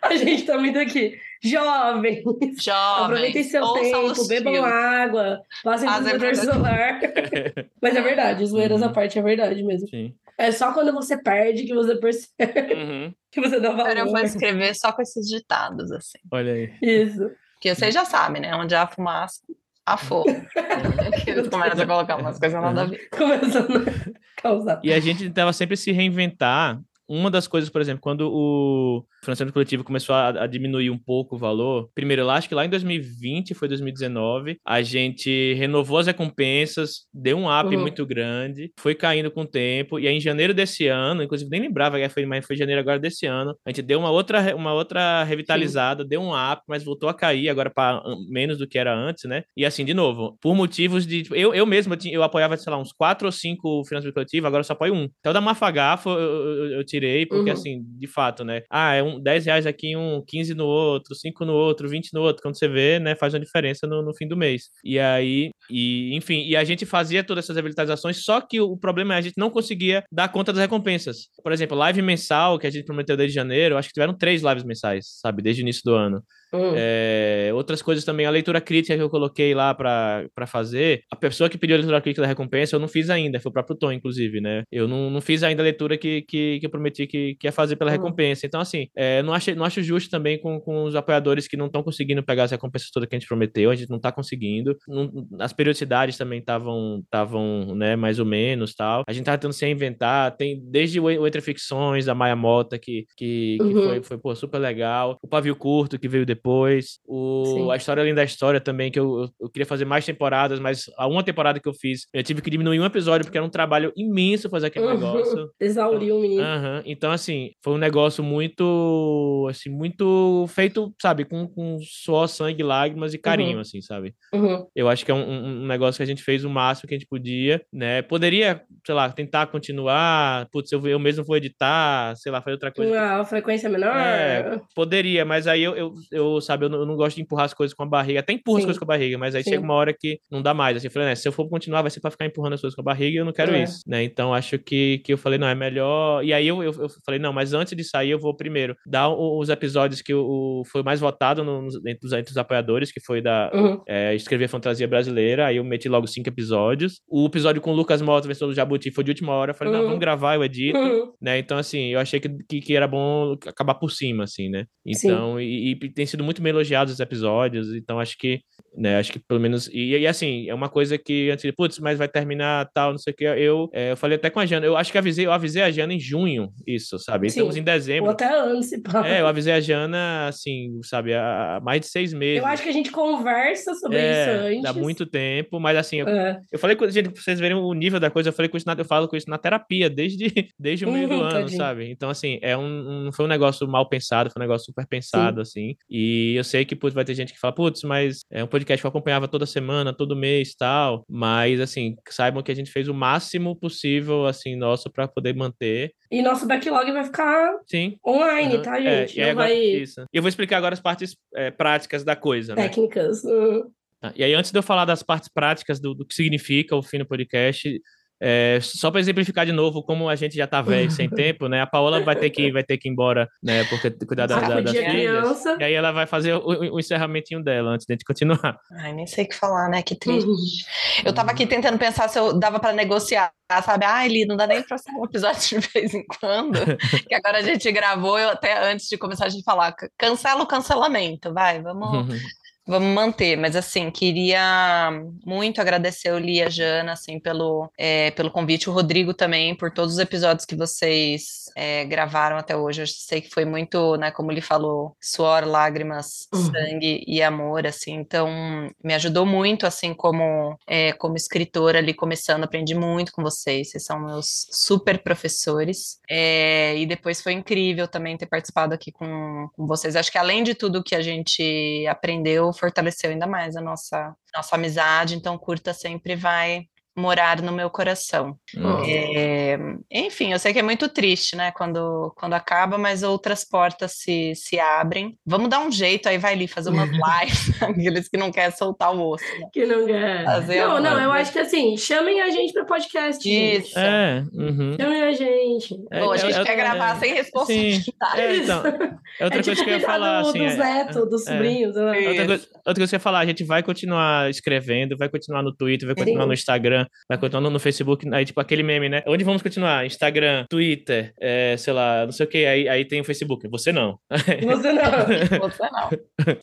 A gente tá muito aqui. Jovens, aproveitem jovens, seu ouçam tempo, bebam tios. água, passem Fazem protetor protetor. solar. Mas é verdade, zoeiras à Uhum. parte, é verdade mesmo. Sim. É só quando você perde que você percebe Uhum. que você dá Agora eu vou valor. escrever só com esses ditados, assim. Olha aí. Isso. Porque vocês já sabem, né? Onde há fumaça, há fogo. Eles começam a colocar umas coisas nada a ver. Começando a causar. E a gente tentava sempre se reinventar. Uma das coisas, por exemplo, quando o financiamento coletivo começou a, a diminuir um pouco o valor, primeiro, eu acho que lá em 2020, foi 2019, a gente renovou as recompensas, deu um up Uhum. muito grande, foi caindo com o tempo, e aí em janeiro desse ano, inclusive nem lembrava que foi, mas foi janeiro agora desse ano, a gente deu uma outra, uma outra revitalizada, deu um up, mas voltou a cair agora para menos do que era antes, né? E assim, de novo, por motivos de. tipo, Eu, eu mesmo, eu, tinha- eu apoiava, sei lá, uns quatro ou cinco financiamento coletivo, agora eu só apoio um. Então, o da Mafagafo eu, eu, eu tirei, porque Uhum. assim, de fato, né? Ah, é um 10 reais aqui, um 15 no outro, 5 no outro, 20 no outro. Quando você vê, né, faz uma diferença no, no fim do mês. E aí, e enfim, e a gente fazia todas essas habilitações, só que o, o problema é a gente não conseguia dar conta das recompensas. Por exemplo, live mensal, que a gente prometeu desde janeiro, acho que tiveram três lives mensais, sabe, desde o início do ano. Hum. É, outras coisas também, a leitura crítica que eu coloquei lá para fazer, a pessoa que pediu a leitura crítica da recompensa, eu não fiz ainda, foi o próprio Tom, inclusive, né? Eu não, não fiz ainda a leitura que, que, que eu prometi que, que ia fazer pela Uhum. recompensa. Então, assim, é, não, acho, não acho justo também com, com os apoiadores que não estão conseguindo pegar as recompensas todas que a gente prometeu, a gente não tá conseguindo. Não- as periodicidades também estavam, estavam, né, mais ou menos tal. A gente tá tentando se reinventar, tem desde o, o Entre Ficções, da Maia Mota, que, que, que Uhum. foi, foi pô, super legal. O Pavio Curto, que veio depois. O, Sim. a História Além da História também, que eu, eu, queria fazer mais temporadas, mas a uma temporada que eu fiz, eu tive que diminuir um episódio, porque era um trabalho imenso fazer aquele Uhum. negócio. Exauriu o menino. Aham, Então, assim, foi um negócio muito, assim, muito feito, sabe, com, com suor, sangue, lágrimas e carinho, Uhum. assim, sabe? Uhum. Eu acho que é um, um- negócio que a gente fez o máximo que a gente podia, né? Poderia, sei lá, tentar continuar, putz, eu, eu mesmo vou editar, sei lá, fazer outra coisa. Uma frequência menor. É, poderia, mas aí eu, eu, eu, sabe, eu não, eu não gosto de empurrar as coisas com a barriga. Até empurro as Sim. coisas com a barriga, mas aí Sim. chega uma hora que não dá mais. Assim, eu falei, né, se eu for continuar, vai ser pra ficar empurrando as coisas com a barriga e eu não quero É. isso, né? Então acho que, que eu falei, não, é melhor. E aí eu, eu, eu falei, não, mas antes de sair, eu vou primeiro dar os episódios que o, foi mais votado no, entre, os, entre os apoiadores, que foi da Uhum. é, escrever fantasia brasileira. Aí eu meti logo cinco episódios. O episódio com o Lucas Mota, vencedor do Jabuti, foi de última hora. Eu falei, não, Uhum. vamos gravar, eu edito Uhum. né? Então, assim, eu achei que, que, que era bom acabar por cima, assim, né? Então, e, e tem sido muito bem elogiados os episódios, então acho que, né, acho que pelo menos, e, e assim, é uma coisa que antes de, putz, mas vai terminar tal, não sei o que, eu, é, eu falei até com a Jana, eu acho que avisei, eu avisei a Jana em junho, isso, sabe? Sim. Estamos em Ou dezembro. até antes, se pá. É, eu avisei a Jana, assim, sabe, há há mais de seis meses. Eu acho que a gente conversa sobre é, isso antes. Dá muito tempo, mas assim, eu, É. eu falei com gente, pra vocês verem o nível da coisa, eu falei com isso na, eu falo com isso na terapia desde, desde o meio do Uhum, ano, tadinho. sabe? Então, assim, é um, um- foi um negócio mal pensado, foi um negócio super pensado, assim. E eu sei que, putz, vai ter gente que fala, putz, mas é um podcast que eu acompanhava toda semana, todo mês tal. Mas, assim, saibam que a gente fez o máximo possível, assim, nosso, para poder manter. E nosso backlog vai ficar Sim. online, Aham. tá, É, gente? e aí Não agora- vai. isso. E eu vou explicar agora as partes é, práticas da coisa, né? Técnicas. Uhum. Tá, E aí, antes de eu falar das partes práticas do, do que significa o Fino Podcast, É, só para exemplificar de novo como a gente já tá velho sem tempo, né? A Paola vai ter que, vai ter que ir embora, né? Porque cuidar da, da, das filhas. Criança. E aí ela vai fazer o, o encerramentinho dela antes de a gente continuar. Ai, nem sei o que falar, né? Que triste. Uhum. Eu tava aqui tentando pensar se eu dava para negociar sabe? Ai, Li, não dá nem pra ser um episódio de vez em quando. que agora a gente gravou, eu até antes de começar a gente falar, cancela o cancelamento, vai, vamos, uhum. Vamos manter, mas assim, queria muito agradecer o Lia Jana, assim, pelo, é, pelo convite, o Rodrigo também, por todos os episódios que vocês é, gravaram até hoje. Eu sei que foi muito, né, como ele falou, suor, lágrimas, uhum. sangue e amor, assim, então me ajudou muito, assim, como, é, como escritora ali, começando, aprendi muito com vocês, vocês são meus super professores, é, e depois foi incrível também ter participado aqui com, com vocês. Acho que além de tudo que a gente aprendeu, fortaleceu ainda mais a nossa, nossa amizade, então curta sempre vai morar no meu coração. Uhum. É, enfim, eu sei que é muito triste, né, quando, quando acaba, mas outras portas se, se abrem. Vamos dar um jeito, aí vai ali fazer umas lives, aqueles que não querem soltar o osso. Né? Que não quer. Fazer não, não, eu acho que assim, chamem a gente para podcast. Isso. É, uhum. Chamem a gente. É, Bom, a gente é, quer é, gravar sem responsabilidade. É, então, é outra coisa tipo que eu ia falar. Do, assim, dos netos, dos sobrinhos. Né? Outra, coisa, outra coisa que eu ia falar, a gente vai continuar escrevendo, vai continuar no Twitter, vai continuar no Instagram, vai continuar no Facebook, aí tipo aquele meme, né? Onde vamos continuar? Instagram, Twitter, é, sei lá, não sei o que, aí, aí tem o Facebook. Você não. Você não. Você não.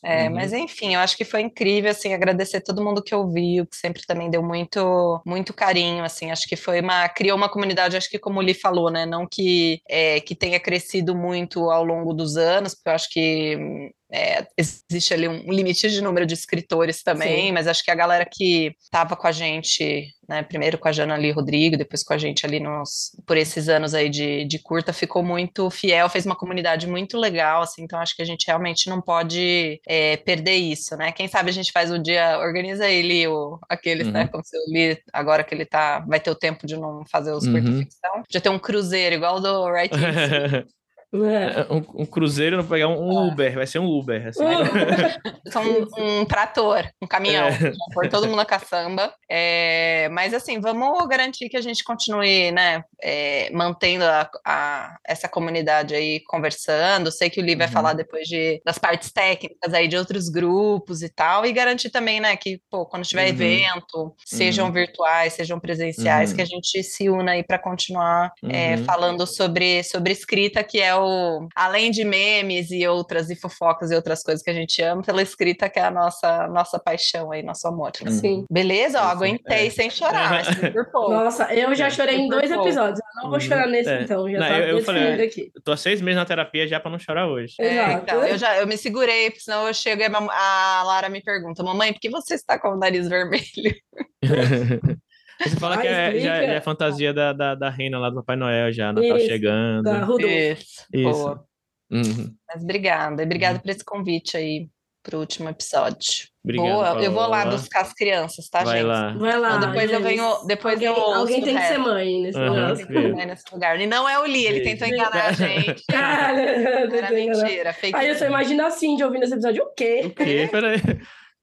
É, uhum. Mas enfim, eu acho que foi incrível, assim, agradecer todo mundo que ouviu, que sempre também deu muito, muito carinho, assim, acho que foi uma, criou uma comunidade, acho que como o Li falou, né, não que, é, que tenha crescido muito ao longo dos anos, porque eu acho que é, existe ali um limite de número de escritores também, Sim. mas acho que a galera que estava com a gente, né, primeiro com a Jana ali Rodrigo, depois com a gente ali nos, por esses anos aí de, de curta, ficou muito fiel, fez uma comunidade muito legal, assim, então acho que a gente realmente não pode é, perder isso, né? Quem sabe a gente faz um dia, organiza ele, o, aqueles, né, uhum. né, como se eu li agora que ele tá, vai ter o tempo de não fazer os uhum. curta ficção, já tem um cruzeiro igual do Right É. é. Um, um, cruzeiro não pegar um, um, Uber, vai ser um Uber. Assim. São um, um, trator, um caminhão, é. por todo mundo a caçamba. É, mas assim, vamos garantir que a gente continue, né, é, mantendo a, a, essa comunidade aí conversando. Sei que o Li vai uhum. falar depois de, das partes técnicas aí de outros grupos e tal, e garantir também, né, que pô, quando tiver uhum. evento, sejam uhum. virtuais, sejam presenciais, que a uhum. gente se una aí para continuar é, uhum. falando sobre, sobre escrita, que é o, além de memes e outras, e fofocas e outras coisas que a gente ama, pela escrita, que é a nossa, nossa paixão aí, nosso amor. Sim. Beleza? Ó, aguentei é. sem chorar, mas por pouco. Nossa, eu já chorei em dois episódios. Eu não vou chorar uhum. nesse, é. então. Já não, eu, eu falei, aqui. Eu tô há seis meses na terapia já pra não chorar hoje. É, então, eu já eu me segurei, porque senão eu chego e a Lara me pergunta, mamãe, por que você está com o nariz vermelho? Você fala que é, já, já, é fantasia da, da, da reina lá do Papai Noel, já, Natal Isso, chegando. Da Isso, Isso. Boa. Uhum. Mas obrigada, obrigada uhum. por esse convite aí pro último episódio. Obrigado, Boa, Paola. eu vou lá buscar as crianças, tá, Vai gente? Lá. Vai lá. Então, depois eu venho, depois alguém, eu Alguém tem que ser mãe nesse uhum, lugar. nesse lugar. E não é o Li, ele tentou enganar a gente. Cara, era mentira. Fake Aí eu só imagino assim, de ouvindo esse episódio, o quê? O quê? Peraí.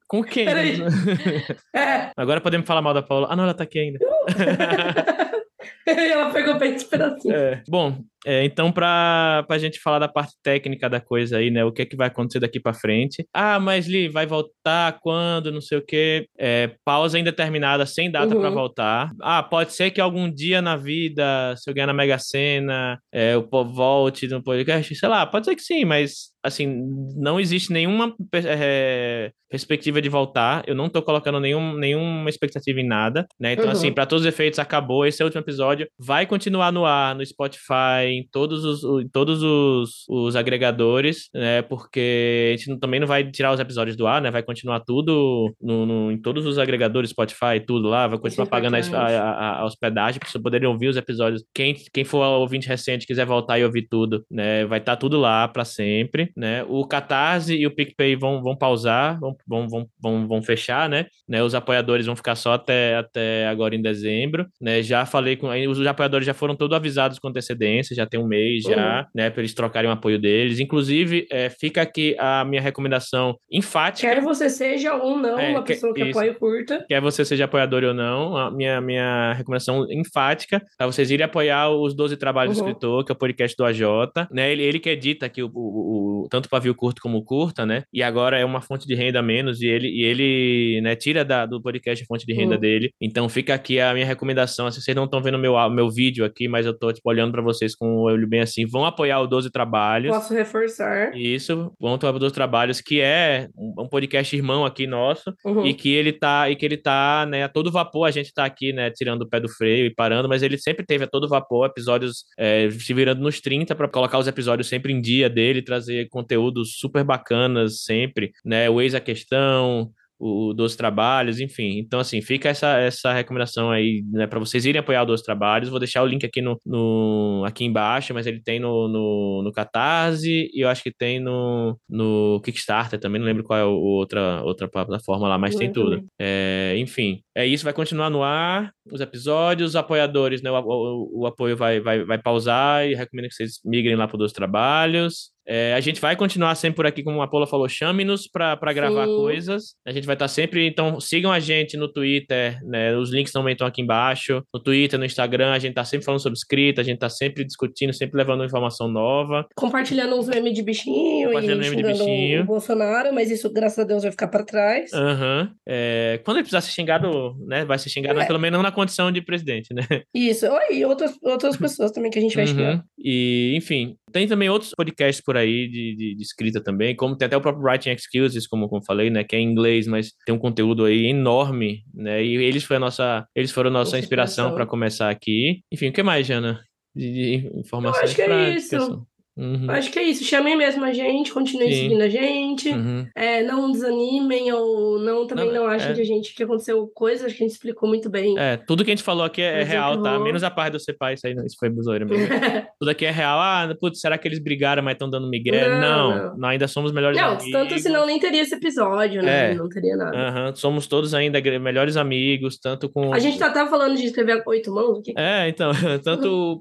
Com quem? Peraí. é. Agora podemos falar mal da Paula. Ah, não, ela tá aqui ainda. ela pegou bem de pedacinho. É. Bom, é, então, para a gente falar da parte técnica da coisa aí, né? O que é que vai acontecer daqui para frente? Ah, mas Li, vai voltar quando? Não sei o quê. É, pausa indeterminada, sem data uhum. para voltar. Ah, pode ser que algum dia na vida, se eu ganhar na Mega Sena, é, povo volte no podcast. Sei lá, pode ser que sim, mas assim, não existe nenhuma é, perspectiva de voltar. Eu não tô colocando nenhum, nenhuma expectativa em nada, né? Então, assim, uhum. assim, para todos os efeitos, acabou. Esse é o último episódio. Vai continuar no ar, no Spotify, em todos os, em todos os, os agregadores, né? Porque a gente também não vai tirar os episódios do ar, né? Vai continuar tudo no, no em todos os agregadores, Spotify, tudo lá. Vai continuar pagando a, a, a, hospedagem para vocês poderem ouvir os episódios. Quem, quem for ouvinte recente quiser voltar e ouvir tudo, né? Vai estar tá tudo lá para sempre, né? O Catarse e o PicPay vão, vão pausar, vão, vão, vão, vão, vão fechar, né? né? Os apoiadores vão ficar só até, até agora em dezembro, né? Já falei com... Os apoiadores já foram todos avisados com antecedência, já tem um mês já, uhum. né, para eles trocarem o apoio deles. Inclusive, é, fica aqui a minha recomendação enfática. Quer você seja ou não é, uma pessoa que, que apoia curta. Quer você seja apoiador ou não, a minha, minha recomendação enfática para vocês irem apoiar os 12 Trabalhos uhum. do Escritor, que é o podcast do AJ, né? Ele, ele que edita aqui o, o, o tanto o pavio curto como o curta, né? E agora é uma fonte de renda menos e ele, e ele né, tira da, do podcast a fonte de renda uhum. dele. Então fica aqui a minha recomendação. Se vocês não estão vendo meu, meu vídeo aqui, mas eu tô tipo, olhando para vocês com o olho bem assim, vão apoiar o 12 Trabalhos. Posso reforçar. Isso, vão apoiar o 12 Trabalhos, que é um podcast irmão aqui nosso uhum. e que ele tá e que ele tá, né, a todo vapor. A gente tá aqui, né, tirando o pé do freio e parando, mas ele sempre teve a todo vapor episódios é, se virando nos 30 para colocar os episódios sempre em dia dele, trazer conteúdos super bacanas sempre, né? O Ex a Questão, o dos trabalhos, enfim. Então, assim, fica essa, essa recomendação aí, né, para vocês irem apoiar o dos trabalhos. Vou deixar o link aqui no, no aqui embaixo, mas ele tem no, no, no, Catarse e eu acho que tem no, no Kickstarter também, não lembro qual é a outra, outra plataforma lá, mas tem tudo. É, enfim, é isso, vai continuar no ar, os episódios, os apoiadores, né, o, o, o apoio vai, vai, vai pausar e recomendo que vocês migrem lá para os trabalhos. É, a gente vai continuar sempre por aqui, como a Paula falou, chame-nos para gravar Sim. coisas. A gente vai estar tá sempre, então sigam a gente no Twitter, né? Os links também estão aqui embaixo. No Twitter, no Instagram, a gente tá sempre falando sobre escrita, a gente tá sempre discutindo, sempre levando informação nova. Compartilhando uns memes de bichinho Compartilhando e meme de bichinho. o Bolsonaro, mas isso, graças a Deus, vai ficar para trás. Uhum. É, quando ele precisar ser xingado, né? Vai ser xingado, é. pelo menos não na condição de presidente, né? Isso. E outras, outras pessoas também que a gente vai uhum. xingar. E, enfim, tem também outros podcasts por aí de, de, de, escrita também, como tem até o próprio Writing Excuses, como, como falei, né, que é em inglês, mas tem um conteúdo aí enorme, né, e eles, foi a nossa, eles foram a nossa inspiração para começar aqui. Enfim, o que mais, Jana? De, de informações Eu acho que é isso. Uhum. Acho que é isso. Chamem mesmo a gente, continuem Sim. seguindo a gente. Uhum. É, não desanimem ou não também não, não achem é... que a gente que aconteceu coisas que a gente explicou muito bem. É, tudo que a gente falou aqui é, é real, tá? Menos a parte do ser pai, isso aí isso foi buzoeira mesmo. tudo aqui é real. Ah, putz, será que eles brigaram, mas estão dando migué? Não, não, não, ainda somos melhores não, amigos. Não, tanto senão nem teria esse episódio, né? É. Não teria nada. Uhum. Somos todos ainda melhores amigos, tanto com. A gente tá, tá falando de escrever oito mãos aqui. É, então, tanto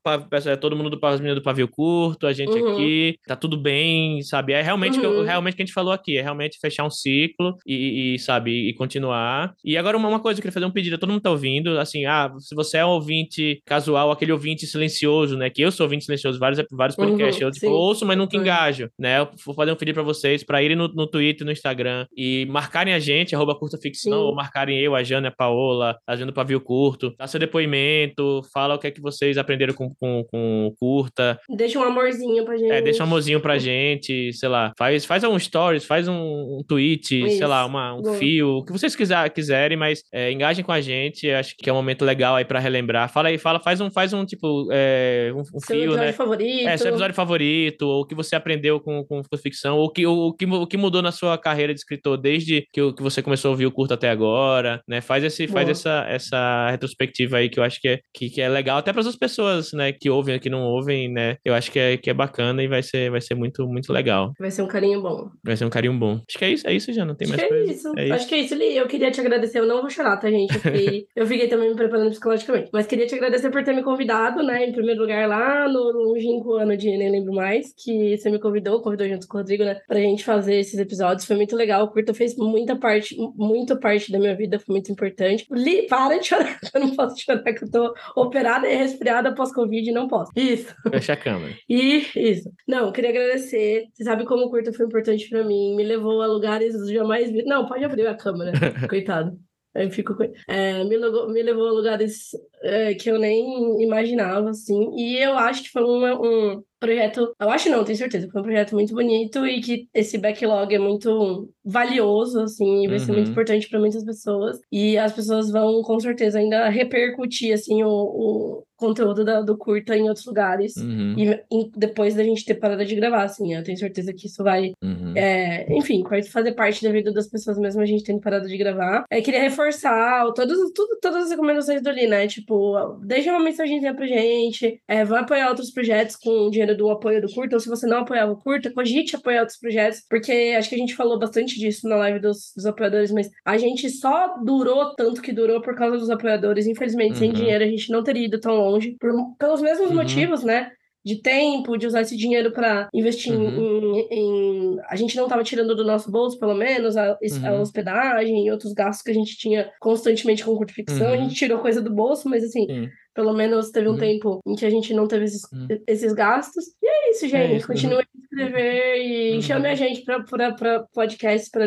todo mundo do, do Pavio Curto, a gente uhum. aqui, tá tudo bem, sabe? É realmente, uhum. que, realmente que a gente falou aqui, é realmente fechar um ciclo e, e sabe, e continuar. E agora uma, uma, coisa, eu queria fazer um pedido, todo mundo tá ouvindo, assim, ah, se você é um ouvinte casual, aquele ouvinte silencioso, né? Que eu sou ouvinte silencioso, vários, vários uhum, podcasts, uhum, eu tipo, ouço, mas nunca engajo, né? Eu vou fazer um pedido para vocês para irem no, no Twitter, no Instagram e marcarem a gente, arroba curta ficção, ou marcarem eu, a Jana, a Paola, a Jana Pavio Curto, dá seu depoimento, fala o que é que vocês aprenderam com, com, com curta. Deixa um amorzinho pra gente. É, deixa um amorzinho pra gente, sei lá, faz, faz um stories, faz um, um tweet, Isso. sei lá, uma, um Boa. fio, o que vocês quiser, quiserem, mas é, engajem com a gente, acho que é um momento legal aí para relembrar. Fala aí, fala, faz um, faz um tipo, é, um, um seu fio, episódio né? favorito. É, seu episódio favorito, ou o que você aprendeu com, com ficção, ou que, o, que, o que mudou na sua carreira de escritor desde que, que você começou a ouvir o curto até agora, né? Faz, esse, faz essa, essa retrospectiva aí que eu acho que é, que, que é legal, até para as pessoas, né, que ouvem, que não ouvem, né? Eu acho que é, que é bacana e vai ser, vai ser muito, muito legal. Vai ser um carinho bom. Vai ser um carinho bom. Acho que é isso, é isso, já não tem Acho mais que é coisa. Isso. É isso. Acho que é isso, Li. Eu queria te agradecer. Eu não vou chorar, tá, gente? Eu fiquei, eu fiquei também me preparando psicologicamente. Mas queria te agradecer por ter me convidado, né? Em primeiro lugar, lá no longínquo ano de Nem Lembro Mais, que você me convidou, convidou junto com o Rodrigo, né? Pra gente fazer esses episódios. Foi muito legal. O Curta fez muita parte, muita parte da minha vida. Foi muito importante. Li, para de chorar. Eu não posso chorar, que eu tô operada e resfriada pós-Covid não posso. Isso. Fecha a câmera. E isso. Não, queria agradecer. Você sabe como o Curta foi importante para mim. Me levou a lugares jamais vi. Não, pode abrir a câmera. Coitado. Eu fico é, me, levou, me levou a lugares é, que eu nem imaginava, assim. E eu acho que foi um, um projeto. Eu acho não, tenho certeza. Foi um projeto muito bonito e que esse backlog é muito valioso, assim, e vai uhum. ser muito uhum. importante para muitas pessoas. E as pessoas vão, com certeza, ainda repercutir, assim, o, o conteúdo da, do curta em outros lugares. Uhum. E, e, depois da gente ter parado de gravar, assim, eu tenho certeza que isso vai, uhum. é, enfim, vai fazer parte da vida das pessoas mesmo a gente tendo parado de gravar. É, queria reforçar todas, tudo, todas as recomendações do Li, né? Tipo, deixa uma mensagenzinha pra gente, é, vai apoiar outros projetos com o do apoio do curta, ou se você não apoiava o curta, cogite apoiar outros projetos, porque acho que a gente falou bastante disso na live dos, dos apoiadores, mas a gente só durou tanto que durou por causa dos apoiadores. Infelizmente, uhum. sem dinheiro, a gente não teria ido tão longe, por, pelos mesmos uhum. motivos, né? de tempo, de usar esse dinheiro para investir uhum. em, em, A gente não estava tirando do nosso bolso, pelo menos, a, uhum. a, hospedagem e outros gastos que a gente tinha constantemente com curta ficção. A uhum. gente tirou coisa do bolso, mas assim. Pelo menos teve um uhum. tempo em que a gente não teve esses, uhum. esses gastos. E é isso, gente. É isso. Continue a escrever e uhum. chame a gente para podcasts, para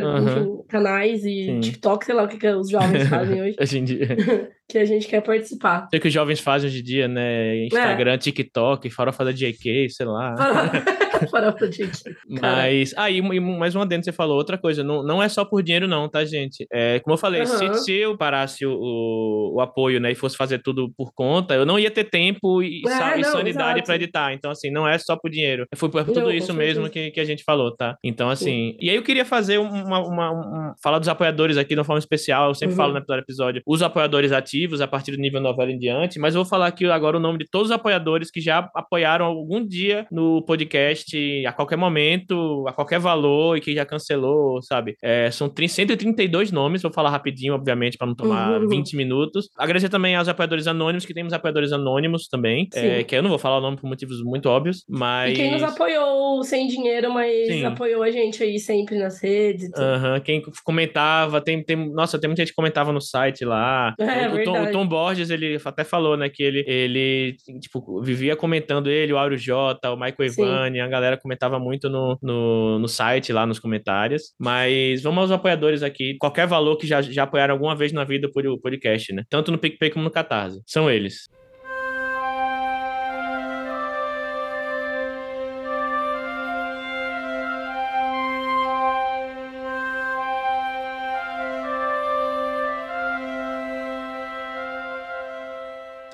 canais e Sim. TikTok, sei lá o que, que os jovens fazem hoje. hoje em dia. que a gente quer participar. Sei que os jovens fazem hoje em dia, né? Instagram, é. TikTok, farofa da JK, sei lá. farofa da JK. Mas, ah, e, e mais uma dentro você falou, outra coisa, não, não é só por dinheiro não, tá, gente? É, como eu falei, se, se eu parasse o, o, o, apoio, né, e fosse fazer tudo por conta, eu não ia ter tempo e, é, e não, sanidade para editar. Então, assim, não é só por dinheiro. Foi por tudo não, isso mesmo que, que a gente falou, tá? Então, assim, Sim. e aí eu queria fazer uma, uma, uma, falar dos apoiadores aqui de uma forma especial, eu sempre uhum. falo no episódio, os apoiadores ativos a partir do nível novela em diante, mas eu vou falar aqui agora o nome de todos os apoiadores que já apoiaram algum dia no podcast, a qualquer momento, a qualquer valor e que já cancelou, sabe? É, são 132 nomes, vou falar rapidinho, obviamente, para não tomar uhum. 20 minutos. Agradecer também aos apoiadores anônimos, que temos apoiadores anônimos também, é, que eu não vou falar o nome por motivos muito óbvios, mas... E quem nos apoiou sem dinheiro, mas Sim. apoiou a gente aí sempre nas redes. Uhum. Quem comentava, tem, tem... Nossa, tem muita gente que comentava no site lá. É, o, Tom, o, Tom, Borges, ele até falou, né, que ele, ele tipo, vivia comentando ele, o Auro J, o Michael Evani, a galera comentava muito no, no, no, site, lá nos comentários. Mas vamos aos apoiadores aqui. Qualquer valor que já, já apoiaram alguma vez na vida por o podcast, né? Tanto no PicPay como no Catarse. São eles.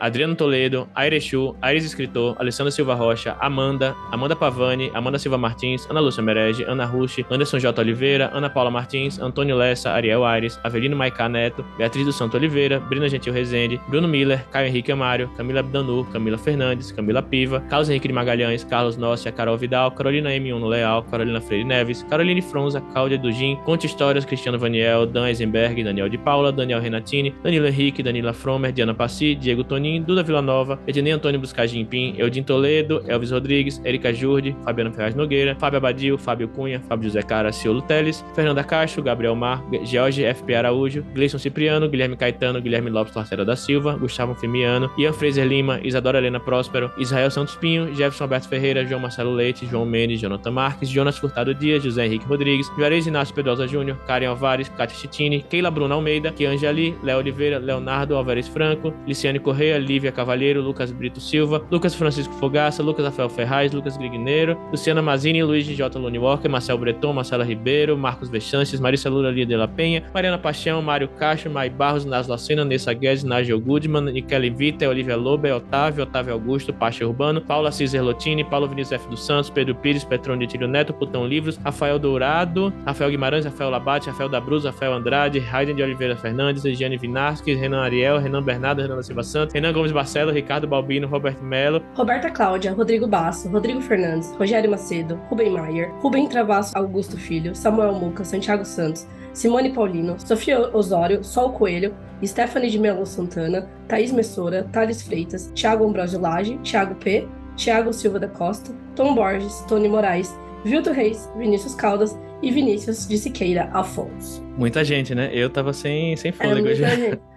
Adriano Toledo, Airechu, Aires Escritor, Alessandra Silva Rocha, Amanda, Amanda Pavani, Amanda Silva Martins, Ana Lúcia Merege, Ana Rushi, Anderson J. Oliveira, Ana Paula Martins, Antônio Lessa, Ariel Aires, Avelino Maicá Neto, Beatriz do Santo Oliveira, Brina Gentil Rezende, Bruno Miller, Caio Henrique Amário, Camila Abdanu, Camila Fernandes, Camila Piva, Carlos Henrique de Magalhães, Carlos Nócia, Carol Vidal, Carolina M1 Leal, Carolina Freire Neves, Caroline Fronza, Cláudia Dugin, Conte Histórias, Cristiano Vaniel, Dan Eisenberg, Daniel de Paula, Daniel Renatini, Danilo Henrique, Danila Fromer, Diana Passi, Diego Toninho, Duda Villanova, Ednei Antônio Buscagem Pim, Eudin Toledo, Elvis Rodrigues, Erika Jurde, Fabiano Ferraz Nogueira, Fábio Abadio, Fábio Cunha, Fábio José Cara, Ciolo Teles, Fernanda Castro, Gabriel Mar, George FP Araújo, Gleison Cipriano, Guilherme Caetano, Guilherme Lopes Torcera da Silva, Gustavo Femiano, Ian Fraser Lima, Isadora Helena Próspero, Israel Santos Pinho, Jefferson Alberto Ferreira, João Marcelo Leite, João Mendes, Jonathan Marques, Jonas Furtado Dias, José Henrique Rodrigues, Juarez Inácio Pedrosa Júnior, Karen Alvares, Cátia Chitini, Keila Bruna Almeida, Kianja Ali, Léo Oliveira, Leonardo Alvarez Franco, Liciane Correia, Lívia Cavalheiro, Lucas Brito Silva, Lucas Francisco Fogaça, Lucas Rafael Ferraz, Lucas Grigneiro, Luciana Mazini, Luiz J. Lone Walker, Marcel Breton, Marcela Ribeiro, Marcos Vechances, Marissa Lula Lia de la Penha, Mariana Paixão, Mário Castro, Mai Barros, Nas Lacena, Nessa Guedes, Nigel Goodman, Nikele Vita, Olivia Lobe, Otávio, Otávio Augusto, Pacha Urbano, Paula Ciser Lotini, Paulo Vinícius F. dos Santos, Pedro Pires, Petrone de Tírio Neto, Putão Livros, Rafael Dourado, Rafael Guimarães, Rafael Labate, Rafael da Bruz, Rafael Andrade, Raiden de Oliveira Fernandes, Regiane Vinarski, Renan Ariel, Renan Bernardo, Renan da Silva Santos, Renan Gomes Barcelo, Ricardo Balbino, Roberto Melo, Roberta Cláudia, Rodrigo Basso, Rodrigo Fernandes, Rogério Macedo, Rubem Maier, Rubem Travasso Augusto Filho, Samuel Muca, Santiago Santos, Simone Paulino, Sofia Osório, Sol Coelho, Stephanie de Melo Santana, Thaís Messora, Thales Freitas, Thiago Ambrosio Lage, Thiago P., Thiago Silva da Costa, Tom Borges, Tony Moraes, Vilto Reis, Vinícius Caldas e Vinícius de Siqueira Afonso. Muita gente, né? Eu tava sem, sem fôlego é, já.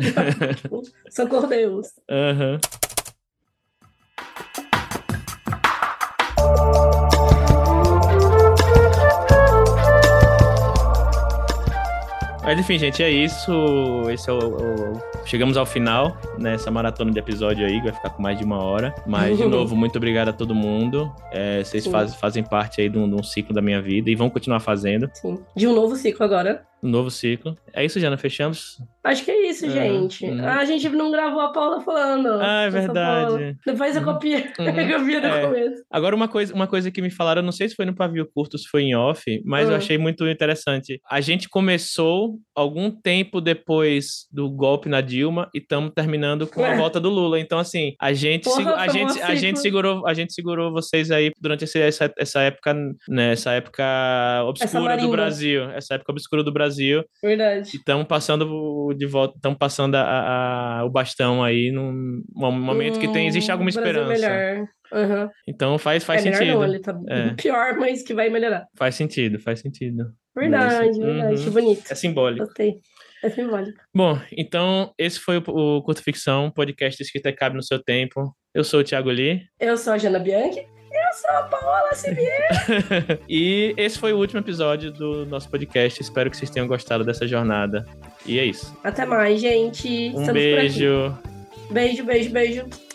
Gente. Socorro Deus. Uhum. Mas enfim, gente, é isso. Esse é o, o... Chegamos ao final nessa maratona de episódio aí, que vai ficar com mais de uma hora. Mas, de novo, muito obrigado a todo mundo. É, vocês faz, fazem parte aí de um, de um, ciclo da minha vida e vão continuar fazendo. Sim. De um novo ciclo agora. Um novo ciclo. É isso, Jana, fechamos? Acho que é isso, gente. Uhum. Ah, a gente não gravou a Paula falando. Ah, é verdade. Depois eu copiei. Uhum. eu do é. começo. Agora, uma coisa, uma coisa que me falaram, não sei se foi no pavio curto, se foi em off, mas uhum. eu achei muito interessante. A gente começou algum tempo depois do golpe na Dilma e estamos terminando com a volta do Lula. Então, assim, a gente, Porra, a, gente, a gente segurou, a gente segurou vocês aí durante esse, essa, essa época, né, essa época obscura do Brasil, essa época obscura do Brasil. Verdade. E estamos passando de volta, estamos passando a, a, o bastão aí num, num momento hum, que tem existe alguma esperança. Melhor. Uhum. Então faz, faz é sentido. Não, tá É. pior, mas que vai melhorar. Faz sentido, faz sentido. Verdade, verdade. Uhum. Bonito. É simbólico. Gostei. É simbólico. Bom, então esse foi o, o Curto Ficção, podcast Escrita Cabe no Seu Tempo. Eu sou o Thiago Lee. Eu sou a Jana Bianchi. Eu sou a Paola Sibier. e esse foi o último episódio do nosso podcast. Espero que vocês tenham gostado dessa jornada. E é isso. Até mais, gente. Um Estamos beijo. Beijo, beijo, beijo.